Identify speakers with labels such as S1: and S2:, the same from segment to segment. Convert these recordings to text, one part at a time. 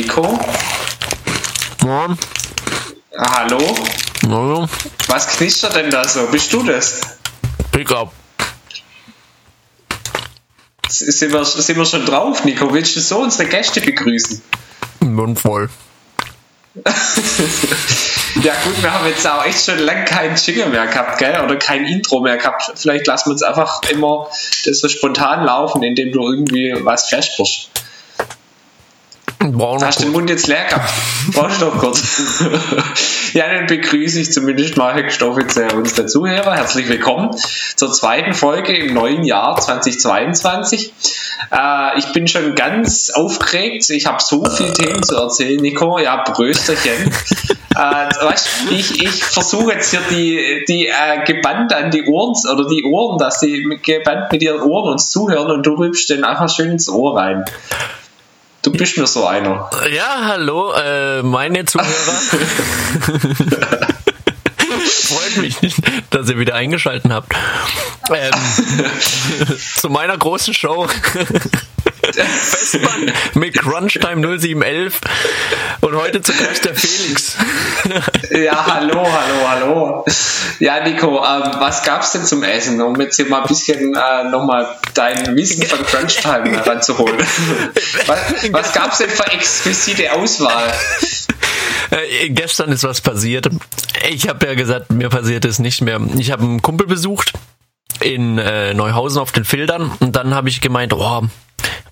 S1: Nico.
S2: Moin.
S1: Ah, hallo?
S2: Hallo.
S1: Was knistert denn da so? Bist du das?
S2: Pickup.
S1: Sind wir, sind wir schon drauf, Nico? Willst du so unsere Gäste begrüßen?
S2: Mund voll.
S1: Ja gut, wir haben jetzt auch echt schon lange keinen Jingle mehr gehabt, gell? Oder kein Intro mehr gehabt. Vielleicht lassen wir uns einfach immer das so spontan laufen, indem du irgendwie was versprichst.
S2: Brauchen
S1: Hast du den Mund jetzt leer gehabt? Brauchst du noch kurz? ja, dann begrüße ich zumindest mal offiziell unsere Zuhörer. Herzlich willkommen zur zweiten Folge im neuen Jahr 2022. Äh, ich bin schon ganz aufgeregt. Ich habe so viele Themen zu erzählen, Nico. Ja, Brösterchen. äh, weißt, ich ich versuche jetzt hier die, die äh, gebannt an die Ohren oder die Ohren, dass sie gebannt mit ihren Ohren uns zuhören und du rübst den einfach schön ins Ohr rein. Du bist mir so einer.
S2: Ja, hallo, äh, meine Zuhörer. Freut mich, dass ihr wieder eingeschaltet habt. Ähm, zu meiner großen Show. Festmann mit Crunchtime 0711 und heute zu Gast der Felix.
S1: ja, hallo, hallo, hallo. Ja, Nico, ähm, was gab's denn zum Essen, um jetzt hier mal ein bisschen äh, nochmal dein Wissen von Crunchtime heranzuholen? was, was gab's denn für exquisite Auswahl?
S2: Äh, gestern ist was passiert. Ich habe ja gesagt, mir passiert es nicht mehr. Ich habe einen Kumpel besucht in äh, Neuhausen auf den Filtern und dann habe ich gemeint, oh, hab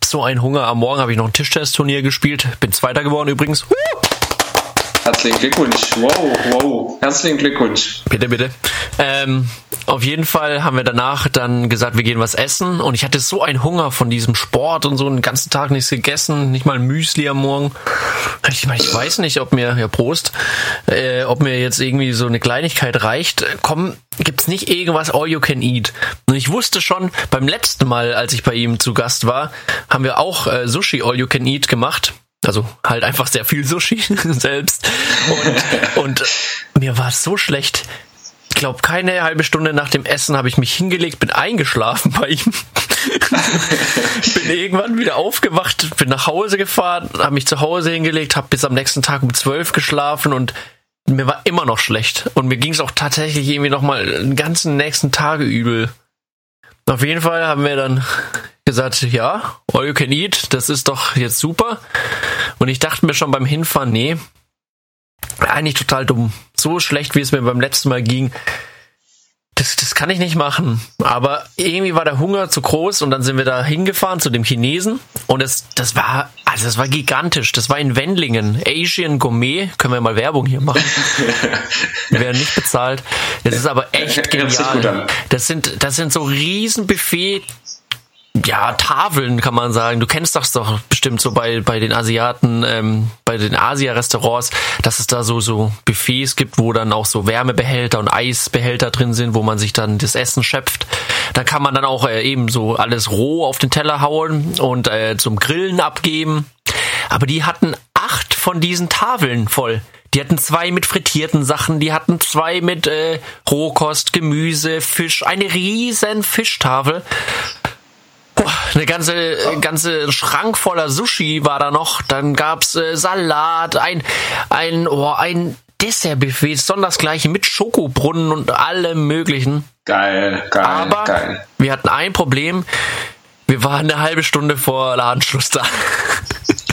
S2: so einen Hunger. Am Morgen habe ich noch ein Tischtest-Turnier gespielt. Bin Zweiter geworden übrigens.
S1: Herzlichen Glückwunsch. Wow, wow. Herzlichen Glückwunsch.
S2: Bitte, bitte. Ähm, auf jeden Fall haben wir danach dann gesagt, wir gehen was essen. Und ich hatte so einen Hunger von diesem Sport und so einen ganzen Tag nichts gegessen. Nicht mal Müsli am Morgen. Ich, meine, ich weiß nicht, ob mir, ja Prost, äh, ob mir jetzt irgendwie so eine Kleinigkeit reicht. Komm, gibt's nicht irgendwas all you can eat? Und ich wusste schon, beim letzten Mal, als ich bei ihm zu Gast war, haben wir auch äh, Sushi all you can eat gemacht. Also halt einfach sehr viel Sushi selbst. Und, und mir war es so schlecht. Ich glaube, keine halbe Stunde nach dem Essen habe ich mich hingelegt, bin eingeschlafen bei ihm. bin irgendwann wieder aufgewacht, bin nach Hause gefahren, habe mich zu Hause hingelegt, habe bis am nächsten Tag um zwölf geschlafen und mir war immer noch schlecht. Und mir ging es auch tatsächlich irgendwie noch mal den ganzen nächsten Tage übel. Auf jeden Fall haben wir dann gesagt, ja, all you can eat, das ist doch jetzt super. Und ich dachte mir schon beim Hinfahren, nee, eigentlich total dumm. So schlecht, wie es mir beim letzten Mal ging. Das, das kann ich nicht machen. Aber irgendwie war der Hunger zu groß und dann sind wir da hingefahren zu dem Chinesen und das, das war, also das war gigantisch. Das war in Wendlingen. Asian Gourmet. Können wir mal Werbung hier machen. wir werden nicht bezahlt. Das ist aber echt genial. Das sind, das sind so riesen Buffet ja, Tafeln kann man sagen. Du kennst das doch bestimmt so bei, bei den Asiaten, ähm, bei den Asia-Restaurants, dass es da so, so Buffets gibt, wo dann auch so Wärmebehälter und Eisbehälter drin sind, wo man sich dann das Essen schöpft. Da kann man dann auch äh, eben so alles roh auf den Teller hauen und äh, zum Grillen abgeben. Aber die hatten acht von diesen Tafeln voll. Die hatten zwei mit frittierten Sachen, die hatten zwei mit äh, Rohkost, Gemüse, Fisch, eine riesen Fischtafel. Eine ganze, ganze Schrank voller Sushi war da noch. Dann gab's äh, Salat, ein, ein, oh, ein Dessertbuffet, sondersgleiche mit Schokobrunnen und allem möglichen.
S1: Geil, geil,
S2: Aber
S1: geil.
S2: wir hatten ein Problem. Wir waren eine halbe Stunde vor Ladenschluss da.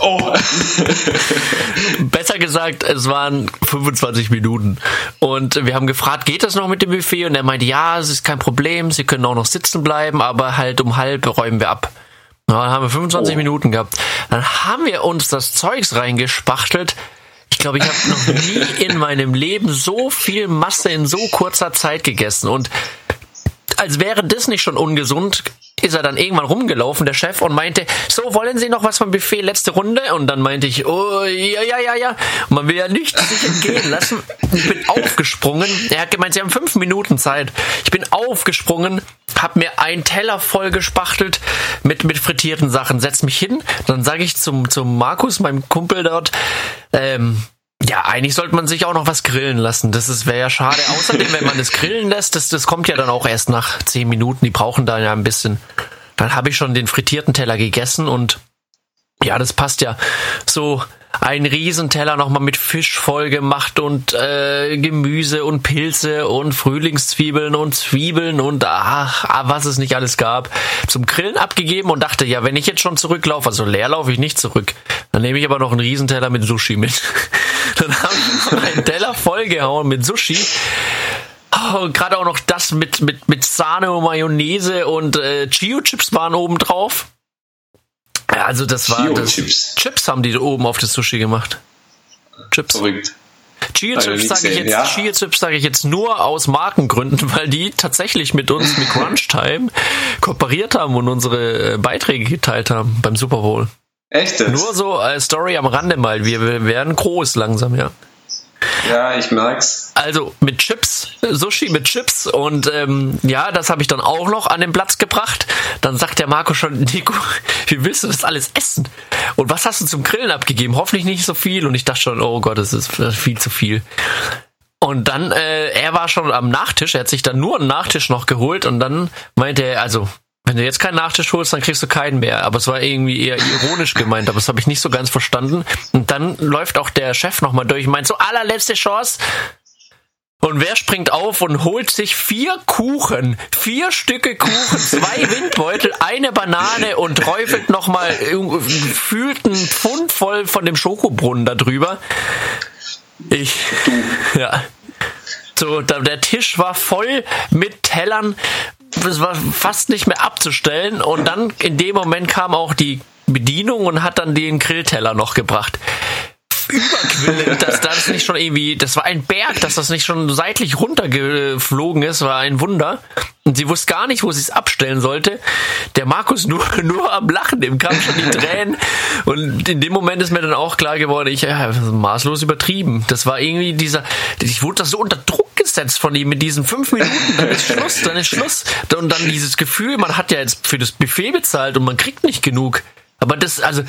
S1: Oh.
S2: Besser gesagt, es waren 25 Minuten. Und wir haben gefragt, geht das noch mit dem Buffet? Und er meinte, ja, es ist kein Problem, Sie können auch noch sitzen bleiben, aber halt um halb räumen wir ab. Na, dann haben wir 25 oh. Minuten gehabt. Dann haben wir uns das Zeugs reingespachtelt. Ich glaube, ich habe noch nie in meinem Leben so viel Masse in so kurzer Zeit gegessen. Und als wäre das nicht schon ungesund, ist er dann irgendwann rumgelaufen, der Chef, und meinte, so, wollen Sie noch was vom Buffet, letzte Runde? Und dann meinte ich, oh, ja, ja, ja, ja. Man will ja nicht sich entgehen lassen. Ich bin aufgesprungen. Er hat gemeint, Sie haben fünf Minuten Zeit. Ich bin aufgesprungen, hab mir einen Teller voll gespachtelt mit, mit frittierten Sachen, setz mich hin. Dann sage ich zum, zum Markus, meinem Kumpel dort, ähm, ja, eigentlich sollte man sich auch noch was grillen lassen. Das wäre ja schade. Außerdem, wenn man es grillen lässt, das, das kommt ja dann auch erst nach zehn Minuten. Die brauchen da ja ein bisschen. Dann habe ich schon den frittierten Teller gegessen und ja, das passt ja. So ein Riesenteller nochmal mit Fisch voll gemacht und äh, Gemüse und Pilze und Frühlingszwiebeln und Zwiebeln und ach, ah, was es nicht alles gab, zum Grillen abgegeben und dachte, ja, wenn ich jetzt schon zurücklaufe, also leer laufe ich nicht zurück, dann nehme ich aber noch einen Riesenteller mit Sushi mit. dann habe ich noch einen Teller vollgehauen mit Sushi. Oh, Gerade auch noch das mit, mit, mit Sahne und Mayonnaise und äh, Chio-Chips waren oben drauf. Ja, also das war das,
S1: Chips.
S2: Chips haben die oben auf das Sushi gemacht. Chips.
S1: Verrückt.
S2: Chia
S1: Hab ich
S2: Chips
S1: nie
S2: sage ich jetzt,
S1: ja.
S2: Chia Chips sage ich jetzt nur aus Markengründen, weil die tatsächlich mit uns mit Crunch Time kooperiert haben und unsere äh, Beiträge geteilt haben beim Super Bowl.
S1: Echt? jetzt?
S2: Nur so als Story am Rande mal. Wir, wir werden groß langsam, ja.
S1: Ja, ich merk's.
S2: Also mit Chips, Sushi mit Chips und ähm, ja, das habe ich dann auch noch an den Platz gebracht. Dann sagt der Marco schon, Nico, wie willst du das alles essen? Und was hast du zum Grillen abgegeben? Hoffentlich nicht so viel. Und ich dachte schon, oh Gott, das ist viel zu viel. Und dann, äh, er war schon am Nachtisch, er hat sich dann nur einen Nachtisch noch geholt und dann meinte er, also, wenn du jetzt keinen Nachtisch holst, dann kriegst du keinen mehr. Aber es war irgendwie eher ironisch gemeint, aber das habe ich nicht so ganz verstanden. Und dann läuft auch der Chef nochmal durch und meint, so allerletzte Chance. Und wer springt auf und holt sich vier Kuchen, vier Stücke Kuchen, zwei Windbeutel, eine Banane und träufelt nochmal gefühlt einen Pfund voll von dem Schokobrunnen da drüber? Ich, ja. So, der Tisch war voll mit Tellern, es war fast nicht mehr abzustellen. Und dann in dem Moment kam auch die Bedienung und hat dann den Grillteller noch gebracht. Überquillend, dass das nicht schon irgendwie, das war ein Berg, dass das nicht schon seitlich runtergeflogen ist, war ein Wunder. Und sie wusste gar nicht, wo sie es abstellen sollte. Der Markus nur, nur am Lachen, dem kamen schon die Tränen. Und in dem Moment ist mir dann auch klar geworden, ich ja, maßlos übertrieben. Das war irgendwie dieser, ich wurde da so unter Druck gesetzt von ihm mit diesen fünf Minuten, dann ist Schluss, dann ist Schluss. Und dann dieses Gefühl, man hat ja jetzt für das Buffet bezahlt und man kriegt nicht genug. Aber das, also,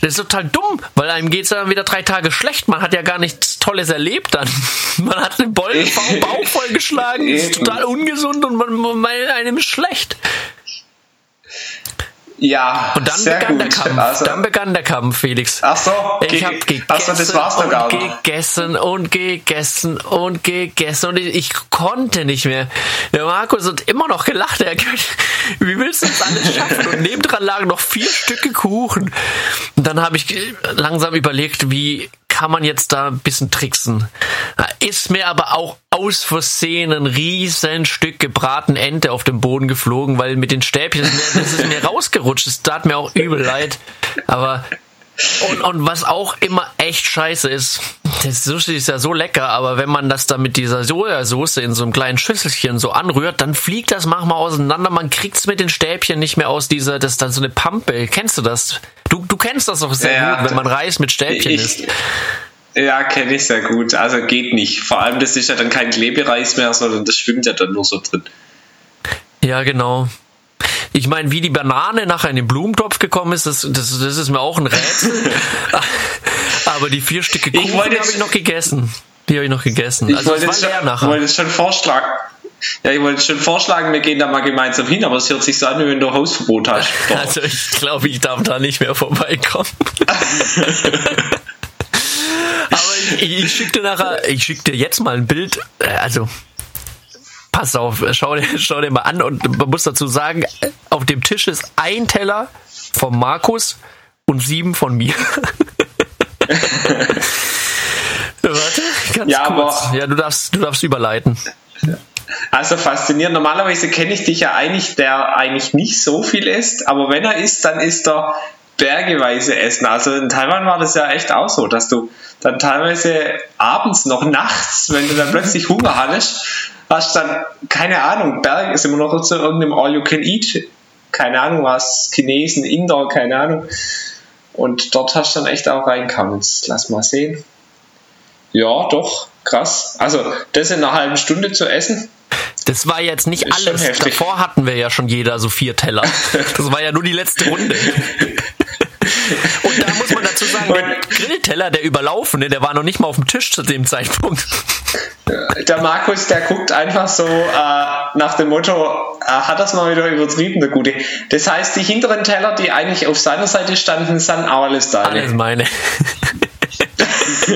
S2: das ist total dumm, weil einem geht's dann wieder drei Tage schlecht. Man hat ja gar nichts Tolles erlebt dann. Man hat den Bollen vom Bauch vollgeschlagen, ist total ungesund und man, man einem ist schlecht.
S1: Ja,
S2: Und dann
S1: sehr
S2: begann
S1: gut.
S2: der Kampf.
S1: Also,
S2: dann begann der Kampf, Felix.
S1: ach so,
S2: Ich habe gegessen
S1: so, das war's doch gar
S2: und gegessen und gegessen und gegessen und ich, ich konnte nicht mehr. Der Markus hat immer noch gelacht. Er, wie willst du das alles schaffen? Und nebendran lagen noch vier Stücke Kuchen. Und dann habe ich langsam überlegt, wie kann man jetzt da ein bisschen tricksen. Da ist mir aber auch aus Versehen ein riesen Stück gebratene Ente auf den Boden geflogen, weil mit den Stäbchen, das ist mir, rausgerutscht. Das tat mir auch übel leid. Aber und, und was auch immer echt scheiße ist, das Sushi ist ja so lecker, aber wenn man das dann mit dieser Sojasauce in so einem kleinen Schüsselchen so anrührt, dann fliegt das manchmal auseinander. Man kriegt's mit den Stäbchen nicht mehr aus dieser, das ist dann so eine Pampe. Kennst du das? Du, du kennst das auch sehr
S1: Ja,
S2: gut, wenn man Reis mit Stäbchen isst.
S1: Ja, kenne ich sehr gut. Also geht nicht. Vor allem, das ist ja dann kein Klebereis mehr, sondern das schwimmt ja dann nur so drin.
S2: Ja, genau. Ich meine, wie die Banane nachher in den Blumentopf gekommen ist, das, das, das ist mir auch ein Rätsel. Aber die vier Stücke Kuchen habe ich noch gegessen. Die habe ich noch gegessen.
S1: Ich
S2: Also es
S1: wollte
S2: leer
S1: schon,
S2: nachher.
S1: wollte schon vorschlagen. Ja, ich wollte schon vorschlagen, wir gehen da mal gemeinsam hin, aber es hört sich so an, wie wenn du Hausverbot hast. Doch.
S2: Also ich glaube, ich darf da nicht mehr vorbeikommen. Aber ich, ich schicke dir nachher, ich schicke dir jetzt mal ein Bild. Äh, Also pass auf, schau dir, schau dir mal an und man muss dazu sagen, auf dem Tisch ist ein Teller von Markus und sieben von mir. Warte, ganz
S1: Ja,
S2: kurz. ja, du darfst, du darfst überleiten.
S1: Also faszinierend. Normalerweise kenne ich dich ja eigentlich, der eigentlich nicht so viel isst, aber wenn er isst, dann isst er bergeweise essen. Also in Taiwan war das ja echt auch so, dass du dann teilweise abends noch nachts, wenn du dann plötzlich Hunger hattest, hast dann, keine Ahnung, Berg ist immer noch zu irgendeinem All-You-Can-Eat, keine Ahnung was, Chinesen, Inder, keine Ahnung. Und dort hast du dann echt auch reinkamen. Jetzt lass mal sehen. Ja, doch, krass. Also, das in einer halben Stunde zu essen,
S2: Das war jetzt nicht alles. Davor hatten wir ja schon jeder so vier Teller. Das war ja nur die letzte Runde. Und da muss man dazu sagen, Grillteller, der überlaufene, der war noch nicht mal auf dem Tisch zu dem Zeitpunkt.
S1: der Markus, der guckt einfach so äh, nach dem Motto, äh, hat das mal wieder übertrieben, der Gute. Das heißt, die hinteren Teller, die eigentlich auf seiner Seite standen, sind auch alles deine.
S2: Alles meine.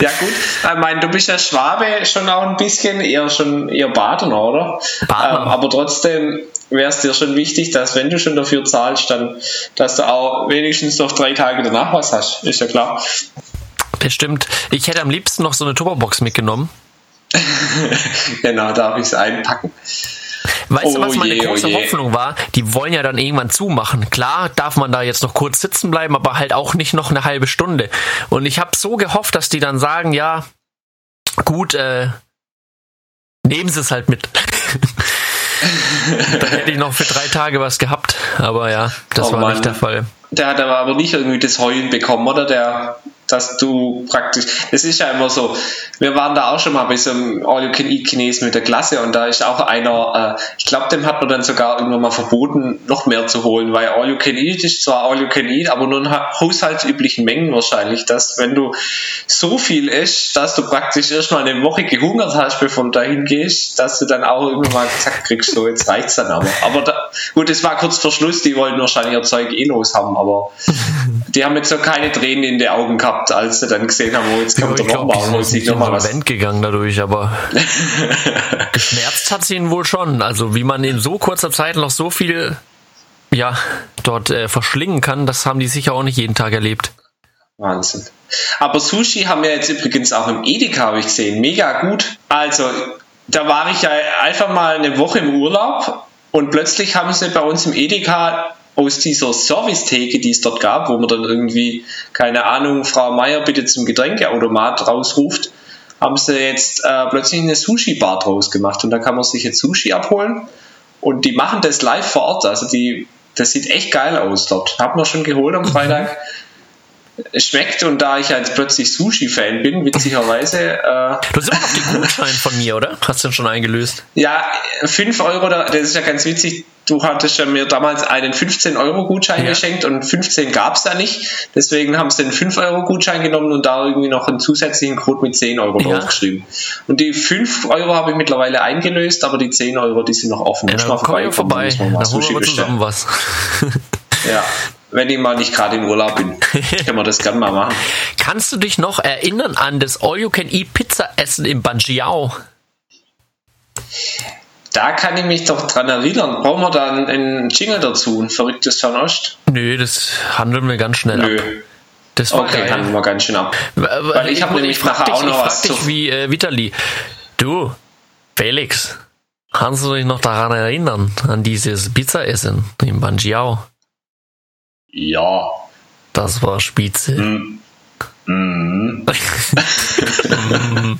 S1: ja gut, ich meine, du bist ja Schwabe schon auch ein bisschen, eher schon eher Badener, oder?
S2: Badener.
S1: Ähm, aber trotzdem wäre es dir schon wichtig, dass wenn du schon dafür zahlst, dann, dass du auch wenigstens noch drei Tage danach was hast. Ist ja klar.
S2: Das stimmt. Ich hätte am liebsten noch so eine Tupperbox mitgenommen.
S1: genau, darf ich es einpacken.
S2: Weißt du,
S1: Oh
S2: was meine
S1: je, oh
S2: große
S1: je.
S2: Hoffnung war? Die wollen ja dann irgendwann zumachen. Klar darf man da jetzt noch kurz sitzen bleiben, aber halt auch nicht noch eine halbe Stunde. Und ich habe so gehofft, dass die dann sagen, ja, gut, äh, nehmen Sie es halt mit. dann hätte ich noch für drei Tage was gehabt. Aber ja, das
S1: Oh
S2: war
S1: Mann.
S2: nicht der Fall.
S1: Der hat aber, aber nicht irgendwie das Heulen bekommen, oder? Der, dass du praktisch, das ist ja immer so. Wir waren da auch schon mal bei so einem All-You-Can-Eat-Chinesen mit der Klasse und da ist auch einer, äh, ich glaube, dem hat man dann sogar irgendwann mal verboten, noch mehr zu holen, weil All-You-Can-Eat ist zwar All-You-Can-Eat, aber nur in ha- haushaltsüblichen Mengen wahrscheinlich, dass wenn du so viel isst, dass du praktisch erstmal eine Woche gehungert hast, bevor du dahin gehst, dass du dann auch irgendwann mal gesagt kriegst, so jetzt reicht's dann aber. Aber da, gut, es war kurz vor Schluss, die wollten wahrscheinlich ihr Zeug eh los haben, aber die haben jetzt so keine Tränen in die Augen gehabt, als sie dann gesehen haben, oh, jetzt kommt der
S2: die
S1: und
S2: nicht
S1: nochmal was.
S2: insolvent gegangen dadurch, aber geschmerzt hat sie ihn wohl schon. Also wie man in so kurzer Zeit noch so viel ja, dort äh, verschlingen kann, das haben die sicher auch nicht jeden Tag erlebt.
S1: Wahnsinn. Aber Sushi haben wir jetzt übrigens auch im Edeka, habe ich gesehen. Mega gut. Also, da war ich ja einfach mal eine Woche im Urlaub und plötzlich haben sie bei uns im Edeka aus dieser Servicetheke, die es dort gab, wo man dann irgendwie, keine Ahnung, Frau Meier bitte zum Getränkeautomat rausruft, haben sie jetzt äh, plötzlich eine Sushi-Bar draus gemacht und da kann man sich jetzt Sushi abholen und die machen das live vor Ort. Also die, das sieht echt geil aus dort. Haben wir schon geholt am Freitag. Schmeckt und da ich jetzt plötzlich Sushi-Fan bin, witzigerweise, äh,
S2: Du hast immer noch den Gutschein von mir, oder? Hast du den schon eingelöst?
S1: ja, 5 Euro, da- das ist ja ganz witzig. Du hattest ja mir damals einen 15-Euro-Gutschein
S2: Ja.
S1: geschenkt und 15 gab es da nicht. Deswegen haben sie den 5-Euro-Gutschein genommen und da irgendwie noch einen zusätzlichen Code mit 10 Euro
S2: Ja.
S1: draufgeschrieben. Und die 5 Euro habe ich mittlerweile eingelöst, aber die 10 Euro, die sind noch offen.
S2: Ja, dann komm vorbei.
S1: mal
S2: Dann holen wir zusammen was.
S1: Ja, wenn ich mal nicht gerade in Urlaub bin, können wir das gerne mal machen.
S2: Kannst du dich noch erinnern an das All-You-Can-Eat-Pizza-Essen im Banjiao?
S1: Da kann ich mich doch dran erinnern. Brauchen wir da einen, Jingle dazu, ein verrücktes Fernost?
S2: Nö, das handeln wir ganz schnell ab.
S1: Nö.
S2: Das war
S1: Okay,
S2: geil.
S1: handeln wir ganz schön ab.
S2: Weil
S1: ich hab nämlich nachher
S2: dich,
S1: auch noch
S2: ich
S1: was
S2: dich
S1: zu-
S2: wie äh, Vitali. Du, Felix, kannst du dich noch daran erinnern, an dieses Pizzaessen im Banjiao?
S1: Ja.
S2: Das war Spitze.
S1: Mm. Mm.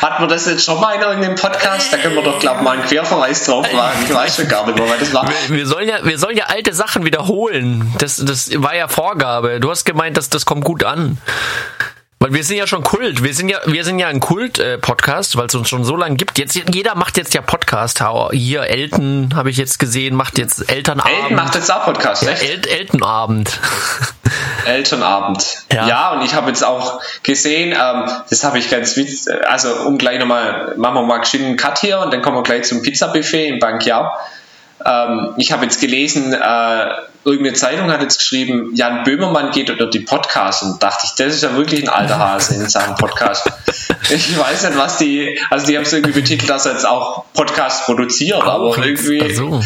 S1: Hat man das jetzt schon mal in irgendeinem Podcast? Da können wir doch, glaube ich, mal einen Querverweis drauf machen. Ich weiß schon gar nicht mehr, weil das war.
S2: Wir, wir, sollen ja, wir sollen ja alte Sachen wiederholen. Das, das war ja Vorgabe. Du hast gemeint, dass das kommt gut an. Weil wir sind ja schon Kult. Wir sind ja, wir sind ja ein Kult-Podcast, weil es uns schon so lange gibt. Jetzt, jeder macht jetzt ja Podcast. Hier, Elton, habe ich jetzt gesehen, macht jetzt Elternabend.
S1: Elton macht jetzt auch Podcast, echt?
S2: El Eltenabend.
S1: Elternabend.
S2: Ja.
S1: Ja, und ich habe jetzt auch gesehen, ähm, das habe ich ganz witz, also um gleich nochmal, machen wir mal geschwind einen Cut hier und dann kommen wir gleich zum Pizzabuffet in Bankiao. Ähm, ich habe jetzt gelesen, äh, irgendeine Zeitung hat jetzt geschrieben, Jan Böhmermann geht unter die Podcasts und dachte ich, das ist ja wirklich ein alter Hase in Sachen Podcast. Ich weiß nicht, was die, also die haben es irgendwie betitelt, dass er jetzt auch Podcasts produziert, aber irgendwie
S2: Ach so.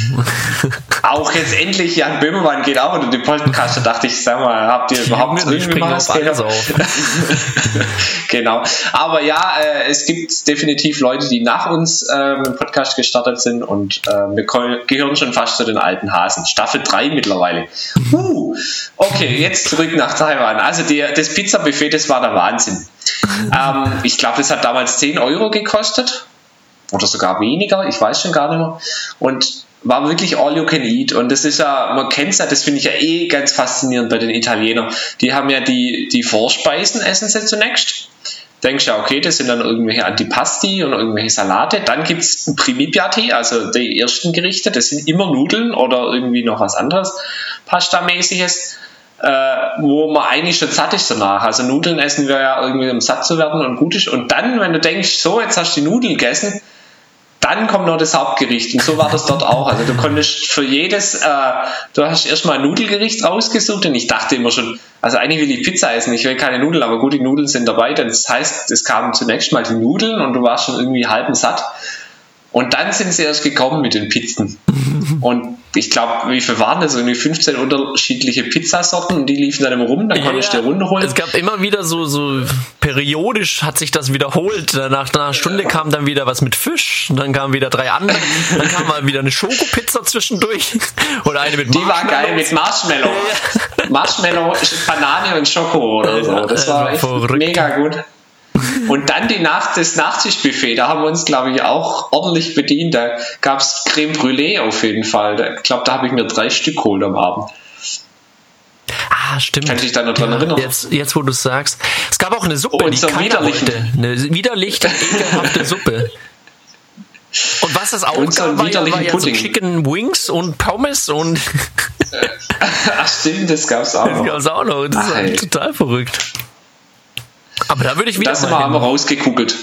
S1: auch jetzt endlich Jan Böhmermann geht auch unter die Podcasts. Da dachte ich, sag mal, habt ihr überhaupt irgendwie was genau. Aber ja, äh, es gibt definitiv Leute, die nach uns im Podcast gestartet sind und äh, wir gehören schon fast zu den alten Hasen. Staffel 3 mittlerweile. Uh, okay, jetzt zurück nach Taiwan. Also der, das Pizza-Buffet, das war der Wahnsinn. ähm, ich glaube, das hat damals 10 Euro gekostet oder sogar weniger, ich weiß schon gar nicht mehr. Und war wirklich all you can eat. Und das ist ja, man kennt es ja, das finde ich ja eh ganz faszinierend bei den Italienern. Die haben ja die, die Vorspeisen, essen sie zunächst. Denkst ja, okay, das sind dann irgendwelche Antipasti und irgendwelche Salate. Dann gibt es Primipiatti, also die ersten Gerichte, das sind immer Nudeln oder irgendwie noch was anderes, Pasta-mäßiges, äh, wo man eigentlich schon satt ist danach. Also Nudeln essen wir ja irgendwie, um satt zu werden und gut ist. Und dann, wenn du denkst, so, jetzt hast du die Nudeln gegessen, dann kommt noch das Hauptgericht. Und so war das dort auch. Also du konntest für jedes, äh, du hast erstmal ein Nudelgericht rausgesucht und ich dachte immer schon, also eigentlich will ich Pizza essen, ich will keine Nudeln, aber gut, die Nudeln sind dabei. Das heißt, es kamen zunächst mal die Nudeln und du warst schon irgendwie halb satt. Und dann sind sie erst gekommen mit den Pizzen. Und ich glaube, wie viel waren das? Irgendwie 15 unterschiedliche Pizzasorten und die liefen dann immer rum, dann konnte ich dir runterholen.
S2: Es gab immer wieder so, so periodisch hat sich das wiederholt. Nach einer Stunde kam dann wieder was mit Fisch, dann kamen wieder drei andere, dann kam mal wieder eine Schokopizza zwischendurch oder eine mit
S1: Die war geil mit Marshmallow. Marshmallow, Banane und Schoko oder so. Das war echt mega gut. Und dann die Nacht, das Nachtischbuffet, da haben wir uns, glaube ich, auch ordentlich bedient. Da gab es Creme Brûlée auf jeden Fall. Ich glaube, da habe ich mir drei Stück geholt am Abend.
S2: Ah, stimmt.
S1: Kann dich da noch dran erinnern?
S2: Jetzt, jetzt, wo du es sagst. Es gab auch eine Suppe,
S1: oh,
S2: die
S1: so widerlichen.
S2: Eine widerlich ekelhafte Suppe. Und was das auch
S1: und so
S2: gab, war, ja, war ja so Chicken Wings und Pommes und
S1: Ach stimmt, das gab's auch
S2: das
S1: noch.
S2: gab's auch noch. Das
S1: Ach,
S2: ist
S1: ey.
S2: total verrückt. Aber da würde ich wieder
S1: Das
S2: mal
S1: wir
S2: hin.
S1: aber rausgekugelt.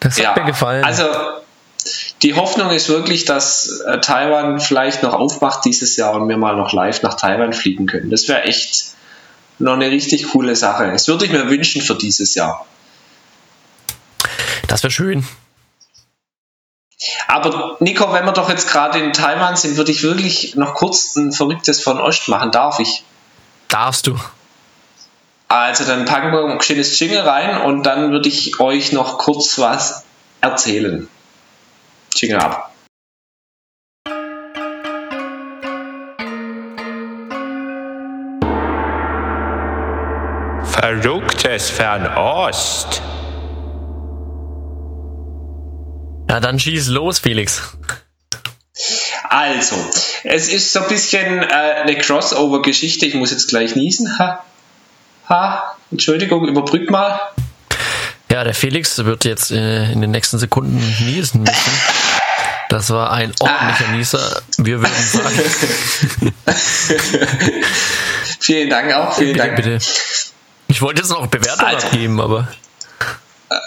S2: Das hat
S1: Ja,
S2: mir gefallen.
S1: also die Hoffnung ist wirklich, dass äh, Taiwan vielleicht noch aufmacht dieses Jahr und wir mal noch live nach Taiwan fliegen können. Das wäre echt noch eine richtig coole Sache. Das würde ich mir wünschen für dieses Jahr.
S2: das wäre schön.
S1: Aber Nico, wenn wir doch jetzt gerade in Taiwan sind, würde ich wirklich noch kurz ein verrücktes von Ost machen. Darf ich?
S2: Darfst du.
S1: Also dann packen wir ein schönes Jingle rein und dann würde ich euch noch kurz was erzählen. Jingle ab.
S3: Verrücktes Fernost.
S2: Ja, dann schieß los, Felix.
S1: Also, es ist so ein bisschen äh, eine Crossover-Geschichte. Ich muss jetzt gleich niesen. Ha. Ha. Entschuldigung, überbrück mal.
S2: Ja, der Felix wird jetzt äh, in den nächsten Sekunden niesen müssen. Das war ein ordentlicher Nieser. Wir würden sagen,
S1: Vielen Dank auch. Vielen
S2: bitte,
S1: Dank.
S2: bitte. Ich wollte jetzt noch Bewertung
S1: Alter.
S2: abgeben, aber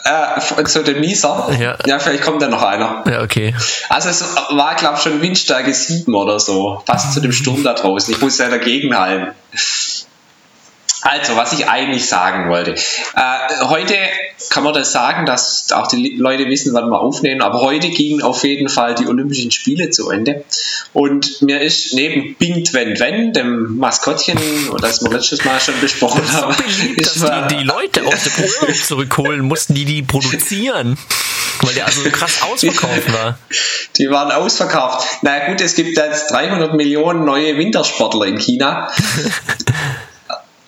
S1: Äh, zu dem Nieser.
S2: Ja.
S1: ja, vielleicht kommt da noch einer.
S2: ja, okay.
S1: Also es war, glaube ich, schon Windstärke 7 oder so. Fast zu dem Sturm da draußen. Ich muss ja dagegen halten. Also, was ich eigentlich sagen wollte. Äh, heute kann man das sagen, dass auch die Leute wissen, wann wir aufnehmen, aber heute gingen auf jeden Fall die Olympischen Spiele zu Ende. Und mir ist neben Bint Wen Wen, dem Maskottchen, das wir letztes Mal schon besprochen haben,
S2: Beliebt, dass
S1: mir-
S2: die, die Leute aus dem Urlaub zurückholen mussten, die die produzieren. Weil der also krass ausverkauft war.
S1: Die waren ausverkauft. Na gut, es gibt jetzt 300 Millionen neue Wintersportler in China.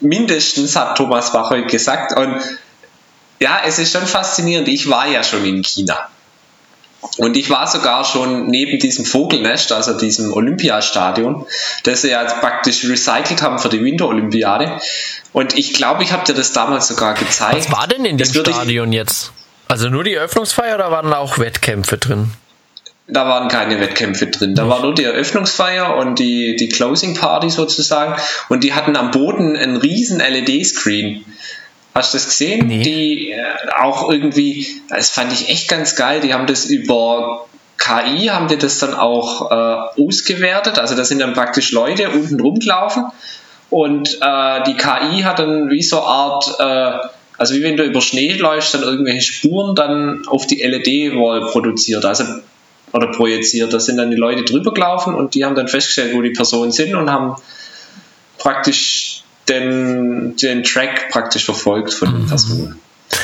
S1: Mindestens, hat Thomas Bach heute gesagt. Und ja, es ist schon faszinierend. Ich war ja schon in China. Und ich war sogar schon neben diesem Vogelnest, also diesem Olympiastadion, das sie ja praktisch recycelt haben für die Winterolympiade. Und ich glaube, ich habe dir das damals sogar gezeigt.
S2: Was war denn in dem Stadion jetzt? Also nur die Eröffnungsfeier oder waren da auch Wettkämpfe drin?
S1: Da waren keine Wettkämpfe drin. Da war nur die Eröffnungsfeier und die, die Closing Party sozusagen. Und die hatten am Boden einen riesen LED-Screen. Hast du das gesehen?
S2: Nee.
S1: Die äh, auch irgendwie, das fand ich echt ganz geil. Die haben das über KI, haben die das dann auch äh, ausgewertet. Also da sind dann praktisch Leute unten rumgelaufen und äh, die KI hat dann wie so eine Art, äh, also wie wenn du über Schnee läufst, dann irgendwelche Spuren dann auf die LED-Wall produziert. Also oder projiziert. Da sind dann die Leute drüber gelaufen und die haben dann festgestellt, wo die Personen sind und haben praktisch den, den Track praktisch verfolgt von den Personen.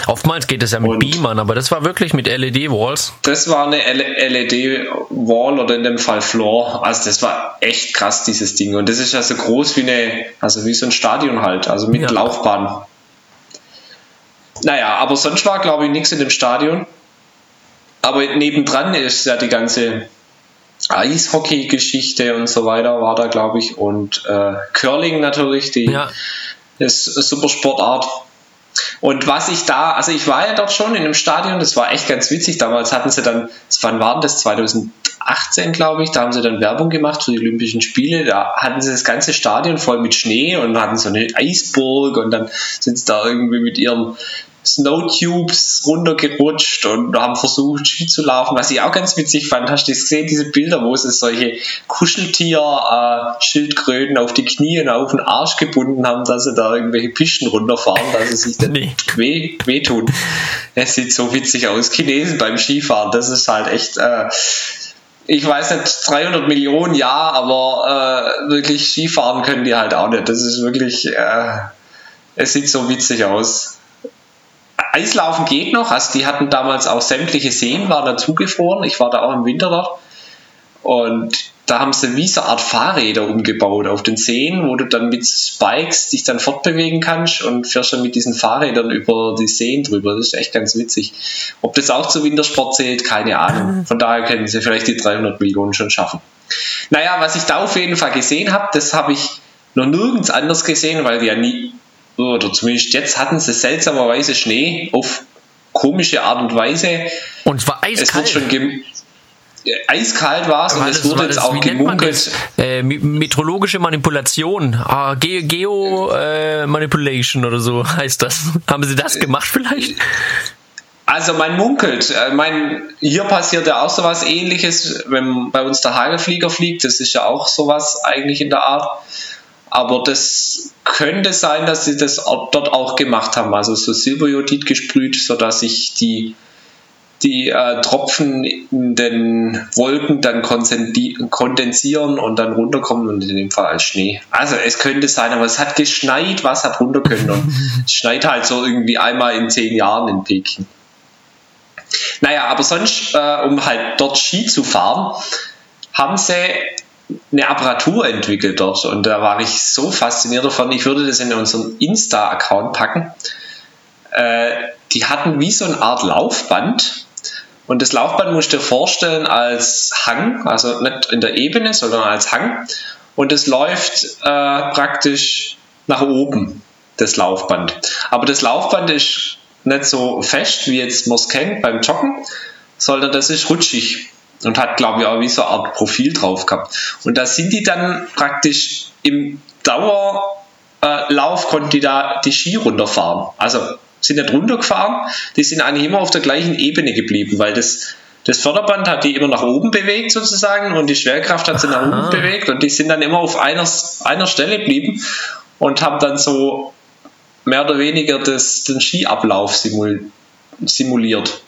S2: Oftmals geht es ja mit
S1: Und-
S2: Beamern, aber das war wirklich mit LED-Walls.
S1: Das war eine LED-Wall oder in dem Fall Floor. Also das war echt krass, dieses Ding. Und das ist ja so groß wie eine, also wie so ein Stadion halt, also mit
S2: Ja.
S1: Laufbahn. Naja, aber sonst war, glaube ich, nichts in dem Stadion. Aber nebendran ist ja die ganze Eishockey-Geschichte und so weiter war da, glaube ich. Und äh, Curling natürlich, die
S2: Ja.
S1: ist eine super Sportart. Und was ich da, also ich war ja dort schon in dem Stadion, das war echt ganz witzig. Damals hatten sie dann, wann waren das? 2018, glaube ich, da haben sie dann Werbung gemacht für die Olympischen Spiele. Da hatten sie das ganze Stadion voll mit Schnee und hatten so eine Eisburg und dann sind sie da irgendwie mit ihrem Snowtubes runtergerutscht und haben versucht, Ski zu laufen. Was ich auch ganz witzig fand, hast du gesehen, diese Bilder, wo sie solche Kuscheltier-Schildkröten auf die Knie und auf den Arsch gebunden haben, dass sie da irgendwelche Pisten runterfahren, dass sie sich dann
S2: Nee.
S1: weh, wehtun. Es sieht so witzig aus. Chinesen beim Skifahren, das ist halt echt, äh, ich weiß nicht, 300 Millionen, ja, aber äh, wirklich Skifahren können die halt auch nicht. Das ist wirklich, äh, es sieht so witzig aus. Eislaufen geht noch, also die hatten damals auch sämtliche Seen, waren da zugefroren. Ich war da auch im Winter dort. Und da haben sie wie so eine Art Fahrräder umgebaut auf den Seen, wo du dann mit Spikes dich dann fortbewegen kannst und fährst dann mit diesen Fahrrädern über die Seen drüber. Das ist echt ganz witzig. Ob das auch zu Wintersport zählt, keine Ahnung. Von daher können sie vielleicht die 300 Millionen schon schaffen. Naja, was ich da auf jeden Fall gesehen habe, das habe ich noch nirgends anders gesehen, weil die ja nie, oder zumindest jetzt hatten sie seltsamerweise Schnee auf komische Art und Weise.
S2: Und es war
S1: Es wird
S2: eiskalt.
S1: schon eiskalt war es und es wurde jetzt auch gemunkelt.
S2: Äh, meteorologische Manipulation. Ah, Ge Geo äh, Manipulation oder so heißt das. Haben Sie das gemacht vielleicht?
S1: Also man munkelt. Äh, Mein, hier passiert ja auch sowas ähnliches, wenn bei uns der Hagelflieger fliegt. Das ist ja auch sowas eigentlich in der Art. Aber das könnte sein, dass sie das dort auch gemacht haben. Also so Silberjodid gesprüht, sodass sich die, die äh, Tropfen in den Wolken dann kondensieren und dann runterkommen und in dem Fall als Schnee. Also es könnte sein, aber es hat geschneit, was hat runter können. Und es schneit halt so irgendwie einmal in zehn Jahren in Peking. Naja, aber sonst, äh, um halt dort Ski zu fahren, haben sie eine Apparatur entwickelt dort und da war ich so fasziniert davon. Ich würde das in unseren Insta-Account packen. Äh, die hatten wie so eine Art Laufband und das Laufband musst du dir vorstellen als Hang, also nicht in der Ebene, sondern als Hang und es läuft äh, praktisch nach oben, das Laufband. Aber das Laufband ist nicht so fest, wie jetzt man es kennt beim Joggen, sondern das ist rutschig und hat, glaube ich, auch wie so eine Art Profil drauf gehabt. Und da sind die dann praktisch im Dauerlauf, konnten die da die Ski runterfahren. Also sind nicht runtergefahren, die sind eigentlich immer auf der gleichen Ebene geblieben, weil das, das Förderband hat die immer nach oben bewegt sozusagen und die Schwerkraft hat sie nach
S2: Aha.
S1: unten bewegt und die sind dann immer auf einer, einer Stelle geblieben und haben dann so mehr oder weniger das, den Skiablauf simul simuliert.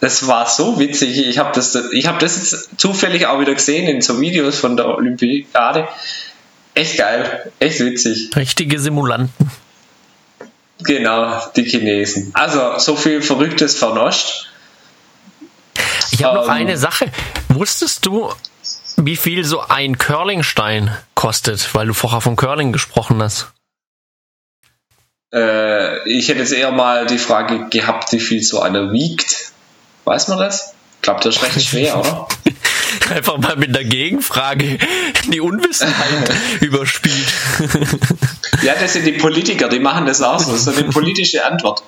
S1: Das war so witzig. Ich habe das, ich hab das jetzt zufällig auch wieder gesehen in so Videos von der Olympiade. Echt geil, echt witzig.
S2: Richtige Simulanten.
S1: Genau, die Chinesen. Also so viel Verrücktes Fernost.
S2: Ich habe noch
S1: Ähm.
S2: eine Sache. Wusstest du, wie viel so ein Curlingstein kostet? Weil du vorher von Curling gesprochen hast.
S1: Äh, ich hätte jetzt eher mal die Frage gehabt, wie viel so einer wiegt. Weiß man das? Ich glaube, das ist recht schwer, oder?
S2: Einfach mal mit einer Gegenfrage die Unwissenheit überspielt.
S1: Ja, das sind die Politiker, die machen das auch so. Das ist eine politische Antwort.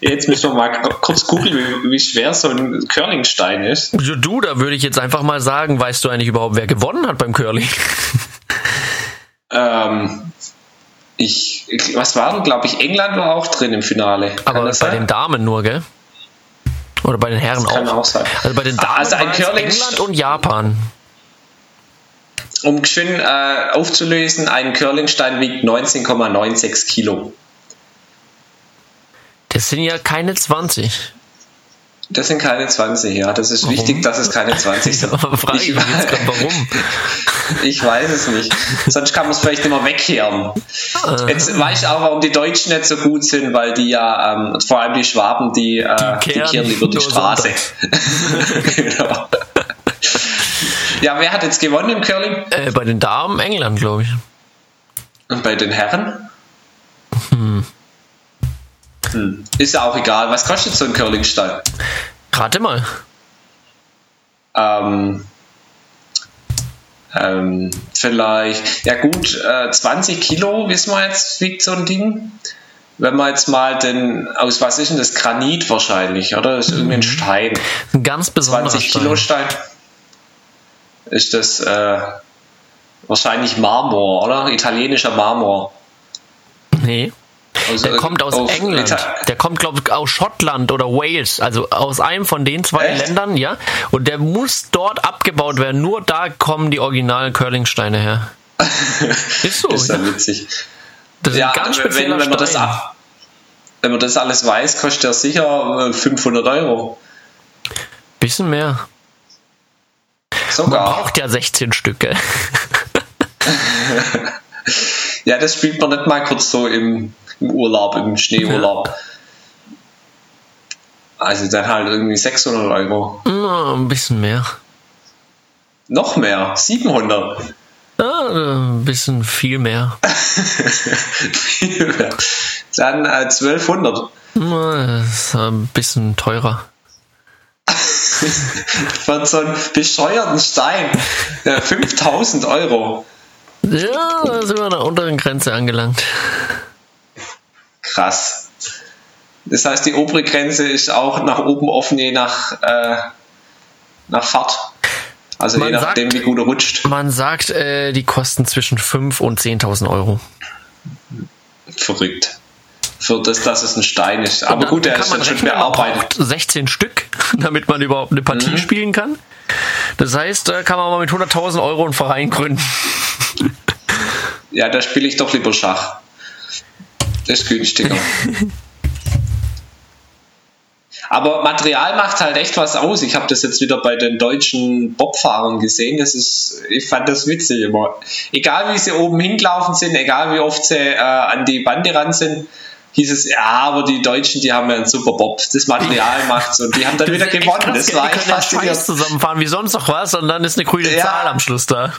S1: Jetzt müssen wir mal kurz googeln, wie, schwer so ein Curlingstein ist.
S2: Ja, du, da würde ich jetzt einfach mal sagen, weißt du eigentlich überhaupt, wer gewonnen hat beim Curling?
S1: Ähm, ich, was war denn, glaube ich, England war auch drin im Finale. Kann
S2: Aber
S1: das
S2: bei
S1: sein?
S2: den Damen nur, gell? Oder bei den Herren
S1: Das kann
S2: auch?
S1: auch sein.
S2: Also bei den Damen
S1: Also ein
S2: England und Japan.
S1: Um schön äh, aufzulösen, ein Curlingstein wiegt 19,96 Kilo.
S2: Das sind ja keine 20.
S1: Das sind keine 20, ja. Das ist
S2: Warum?
S1: wichtig, dass es keine 20 sind.
S2: Frage ich mich jetzt warum?
S1: Ich weiß es nicht. Sonst kann man es vielleicht immer wegkehren. Jetzt weiß ich auch, warum die Deutschen nicht so gut sind, weil die ja, ähm, vor allem die Schwaben, die, äh, die,
S2: kehren
S1: kehren über die Straße. genau. Ja, wer hat jetzt gewonnen im Curling?
S2: Äh, bei den Damen England, glaube ich.
S1: Und bei den Herren? Hm. Ist ja auch egal. Was kostet so ein Curlingstein?
S2: Rate mal.
S1: Ähm, ähm, vielleicht, ja gut, äh, 20 Kilo, wissen wir jetzt, wiegt so ein Ding. Wenn man jetzt mal den, aus was ist denn das? Granit wahrscheinlich, oder? Das ist irgendein Stein.
S2: Ein ganz besonderer
S1: 20 Kilo
S2: Stein.
S1: Stein. Ist das äh, wahrscheinlich Marmor, oder? Italienischer Marmor.
S2: Nee.
S1: Also,
S2: Der kommt aus England.
S1: Ita-
S2: Der kommt, glaube ich, aus Schottland oder Wales. Also aus einem von den zwei
S1: Echt?
S2: Ländern, ja. Und der muss dort abgebaut werden. Nur da kommen die originalen Curlingsteine her. Ist so.
S1: Das ist
S2: ja.
S1: witzig.
S2: Das ist
S1: Ja,
S2: ganz
S1: wenn,
S2: spezieller
S1: wenn man das wenn man das alles weiß, kostet er sicher äh, 500 Euro.
S2: Bisschen mehr. Man
S1: Sogar.
S2: braucht ja 16 Stücke.
S1: Ja, das spielt man nicht mal kurz so im, im Urlaub, im Schneeurlaub. Also dann halt irgendwie 600 Euro.
S2: Na, ein bisschen mehr.
S1: Noch mehr, 700.
S2: Ja, ein bisschen viel mehr.
S1: dann äh, 1200.
S2: Na, das ist ein bisschen teurer.
S1: Für so einen bescheuerten Stein. Äh, 5000 Euro.
S2: Ja, da sind wir an der unteren Grenze angelangt.
S1: Krass. Das heißt, die obere Grenze ist auch nach oben offen, je nach, äh, nach Fahrt. Also
S2: Man
S1: je nachdem,
S2: sagt-
S1: wie gut er rutscht.
S2: Man sagt, äh, die kosten zwischen 5.000 und 10.000 Euro.
S1: Verrückt. Für das, dass es ein Stein ist. Aber
S2: Dann
S1: gut, der
S2: kann
S1: ist
S2: man
S1: dann schon bearbeitet.
S2: braucht 16 Stück, damit man überhaupt eine Partie
S1: Mhm.
S2: spielen kann. Das heißt, da kann man mal mit 100.000 Euro einen Verein gründen.
S1: Ja, da spiele ich doch lieber Schach. Das ist günstiger. Aber Material macht halt echt was aus. Ich habe das jetzt wieder bei den deutschen Bobfahrern gesehen. Das ist, ich fand das witzig immer. Egal wie sie oben hingelaufen sind, egal wie oft sie äh, an die Bande ran sind, hieß es, ja, aber die Deutschen, die haben ja einen super Bob. Das Material macht's und die haben dann wieder
S2: ist echt
S1: gewonnen.
S2: krass,
S1: Das war echt faszinierend.
S2: zusammenfahren wie sonst noch was und dann ist eine grüne
S1: Ja.
S2: Zahl am Schluss da.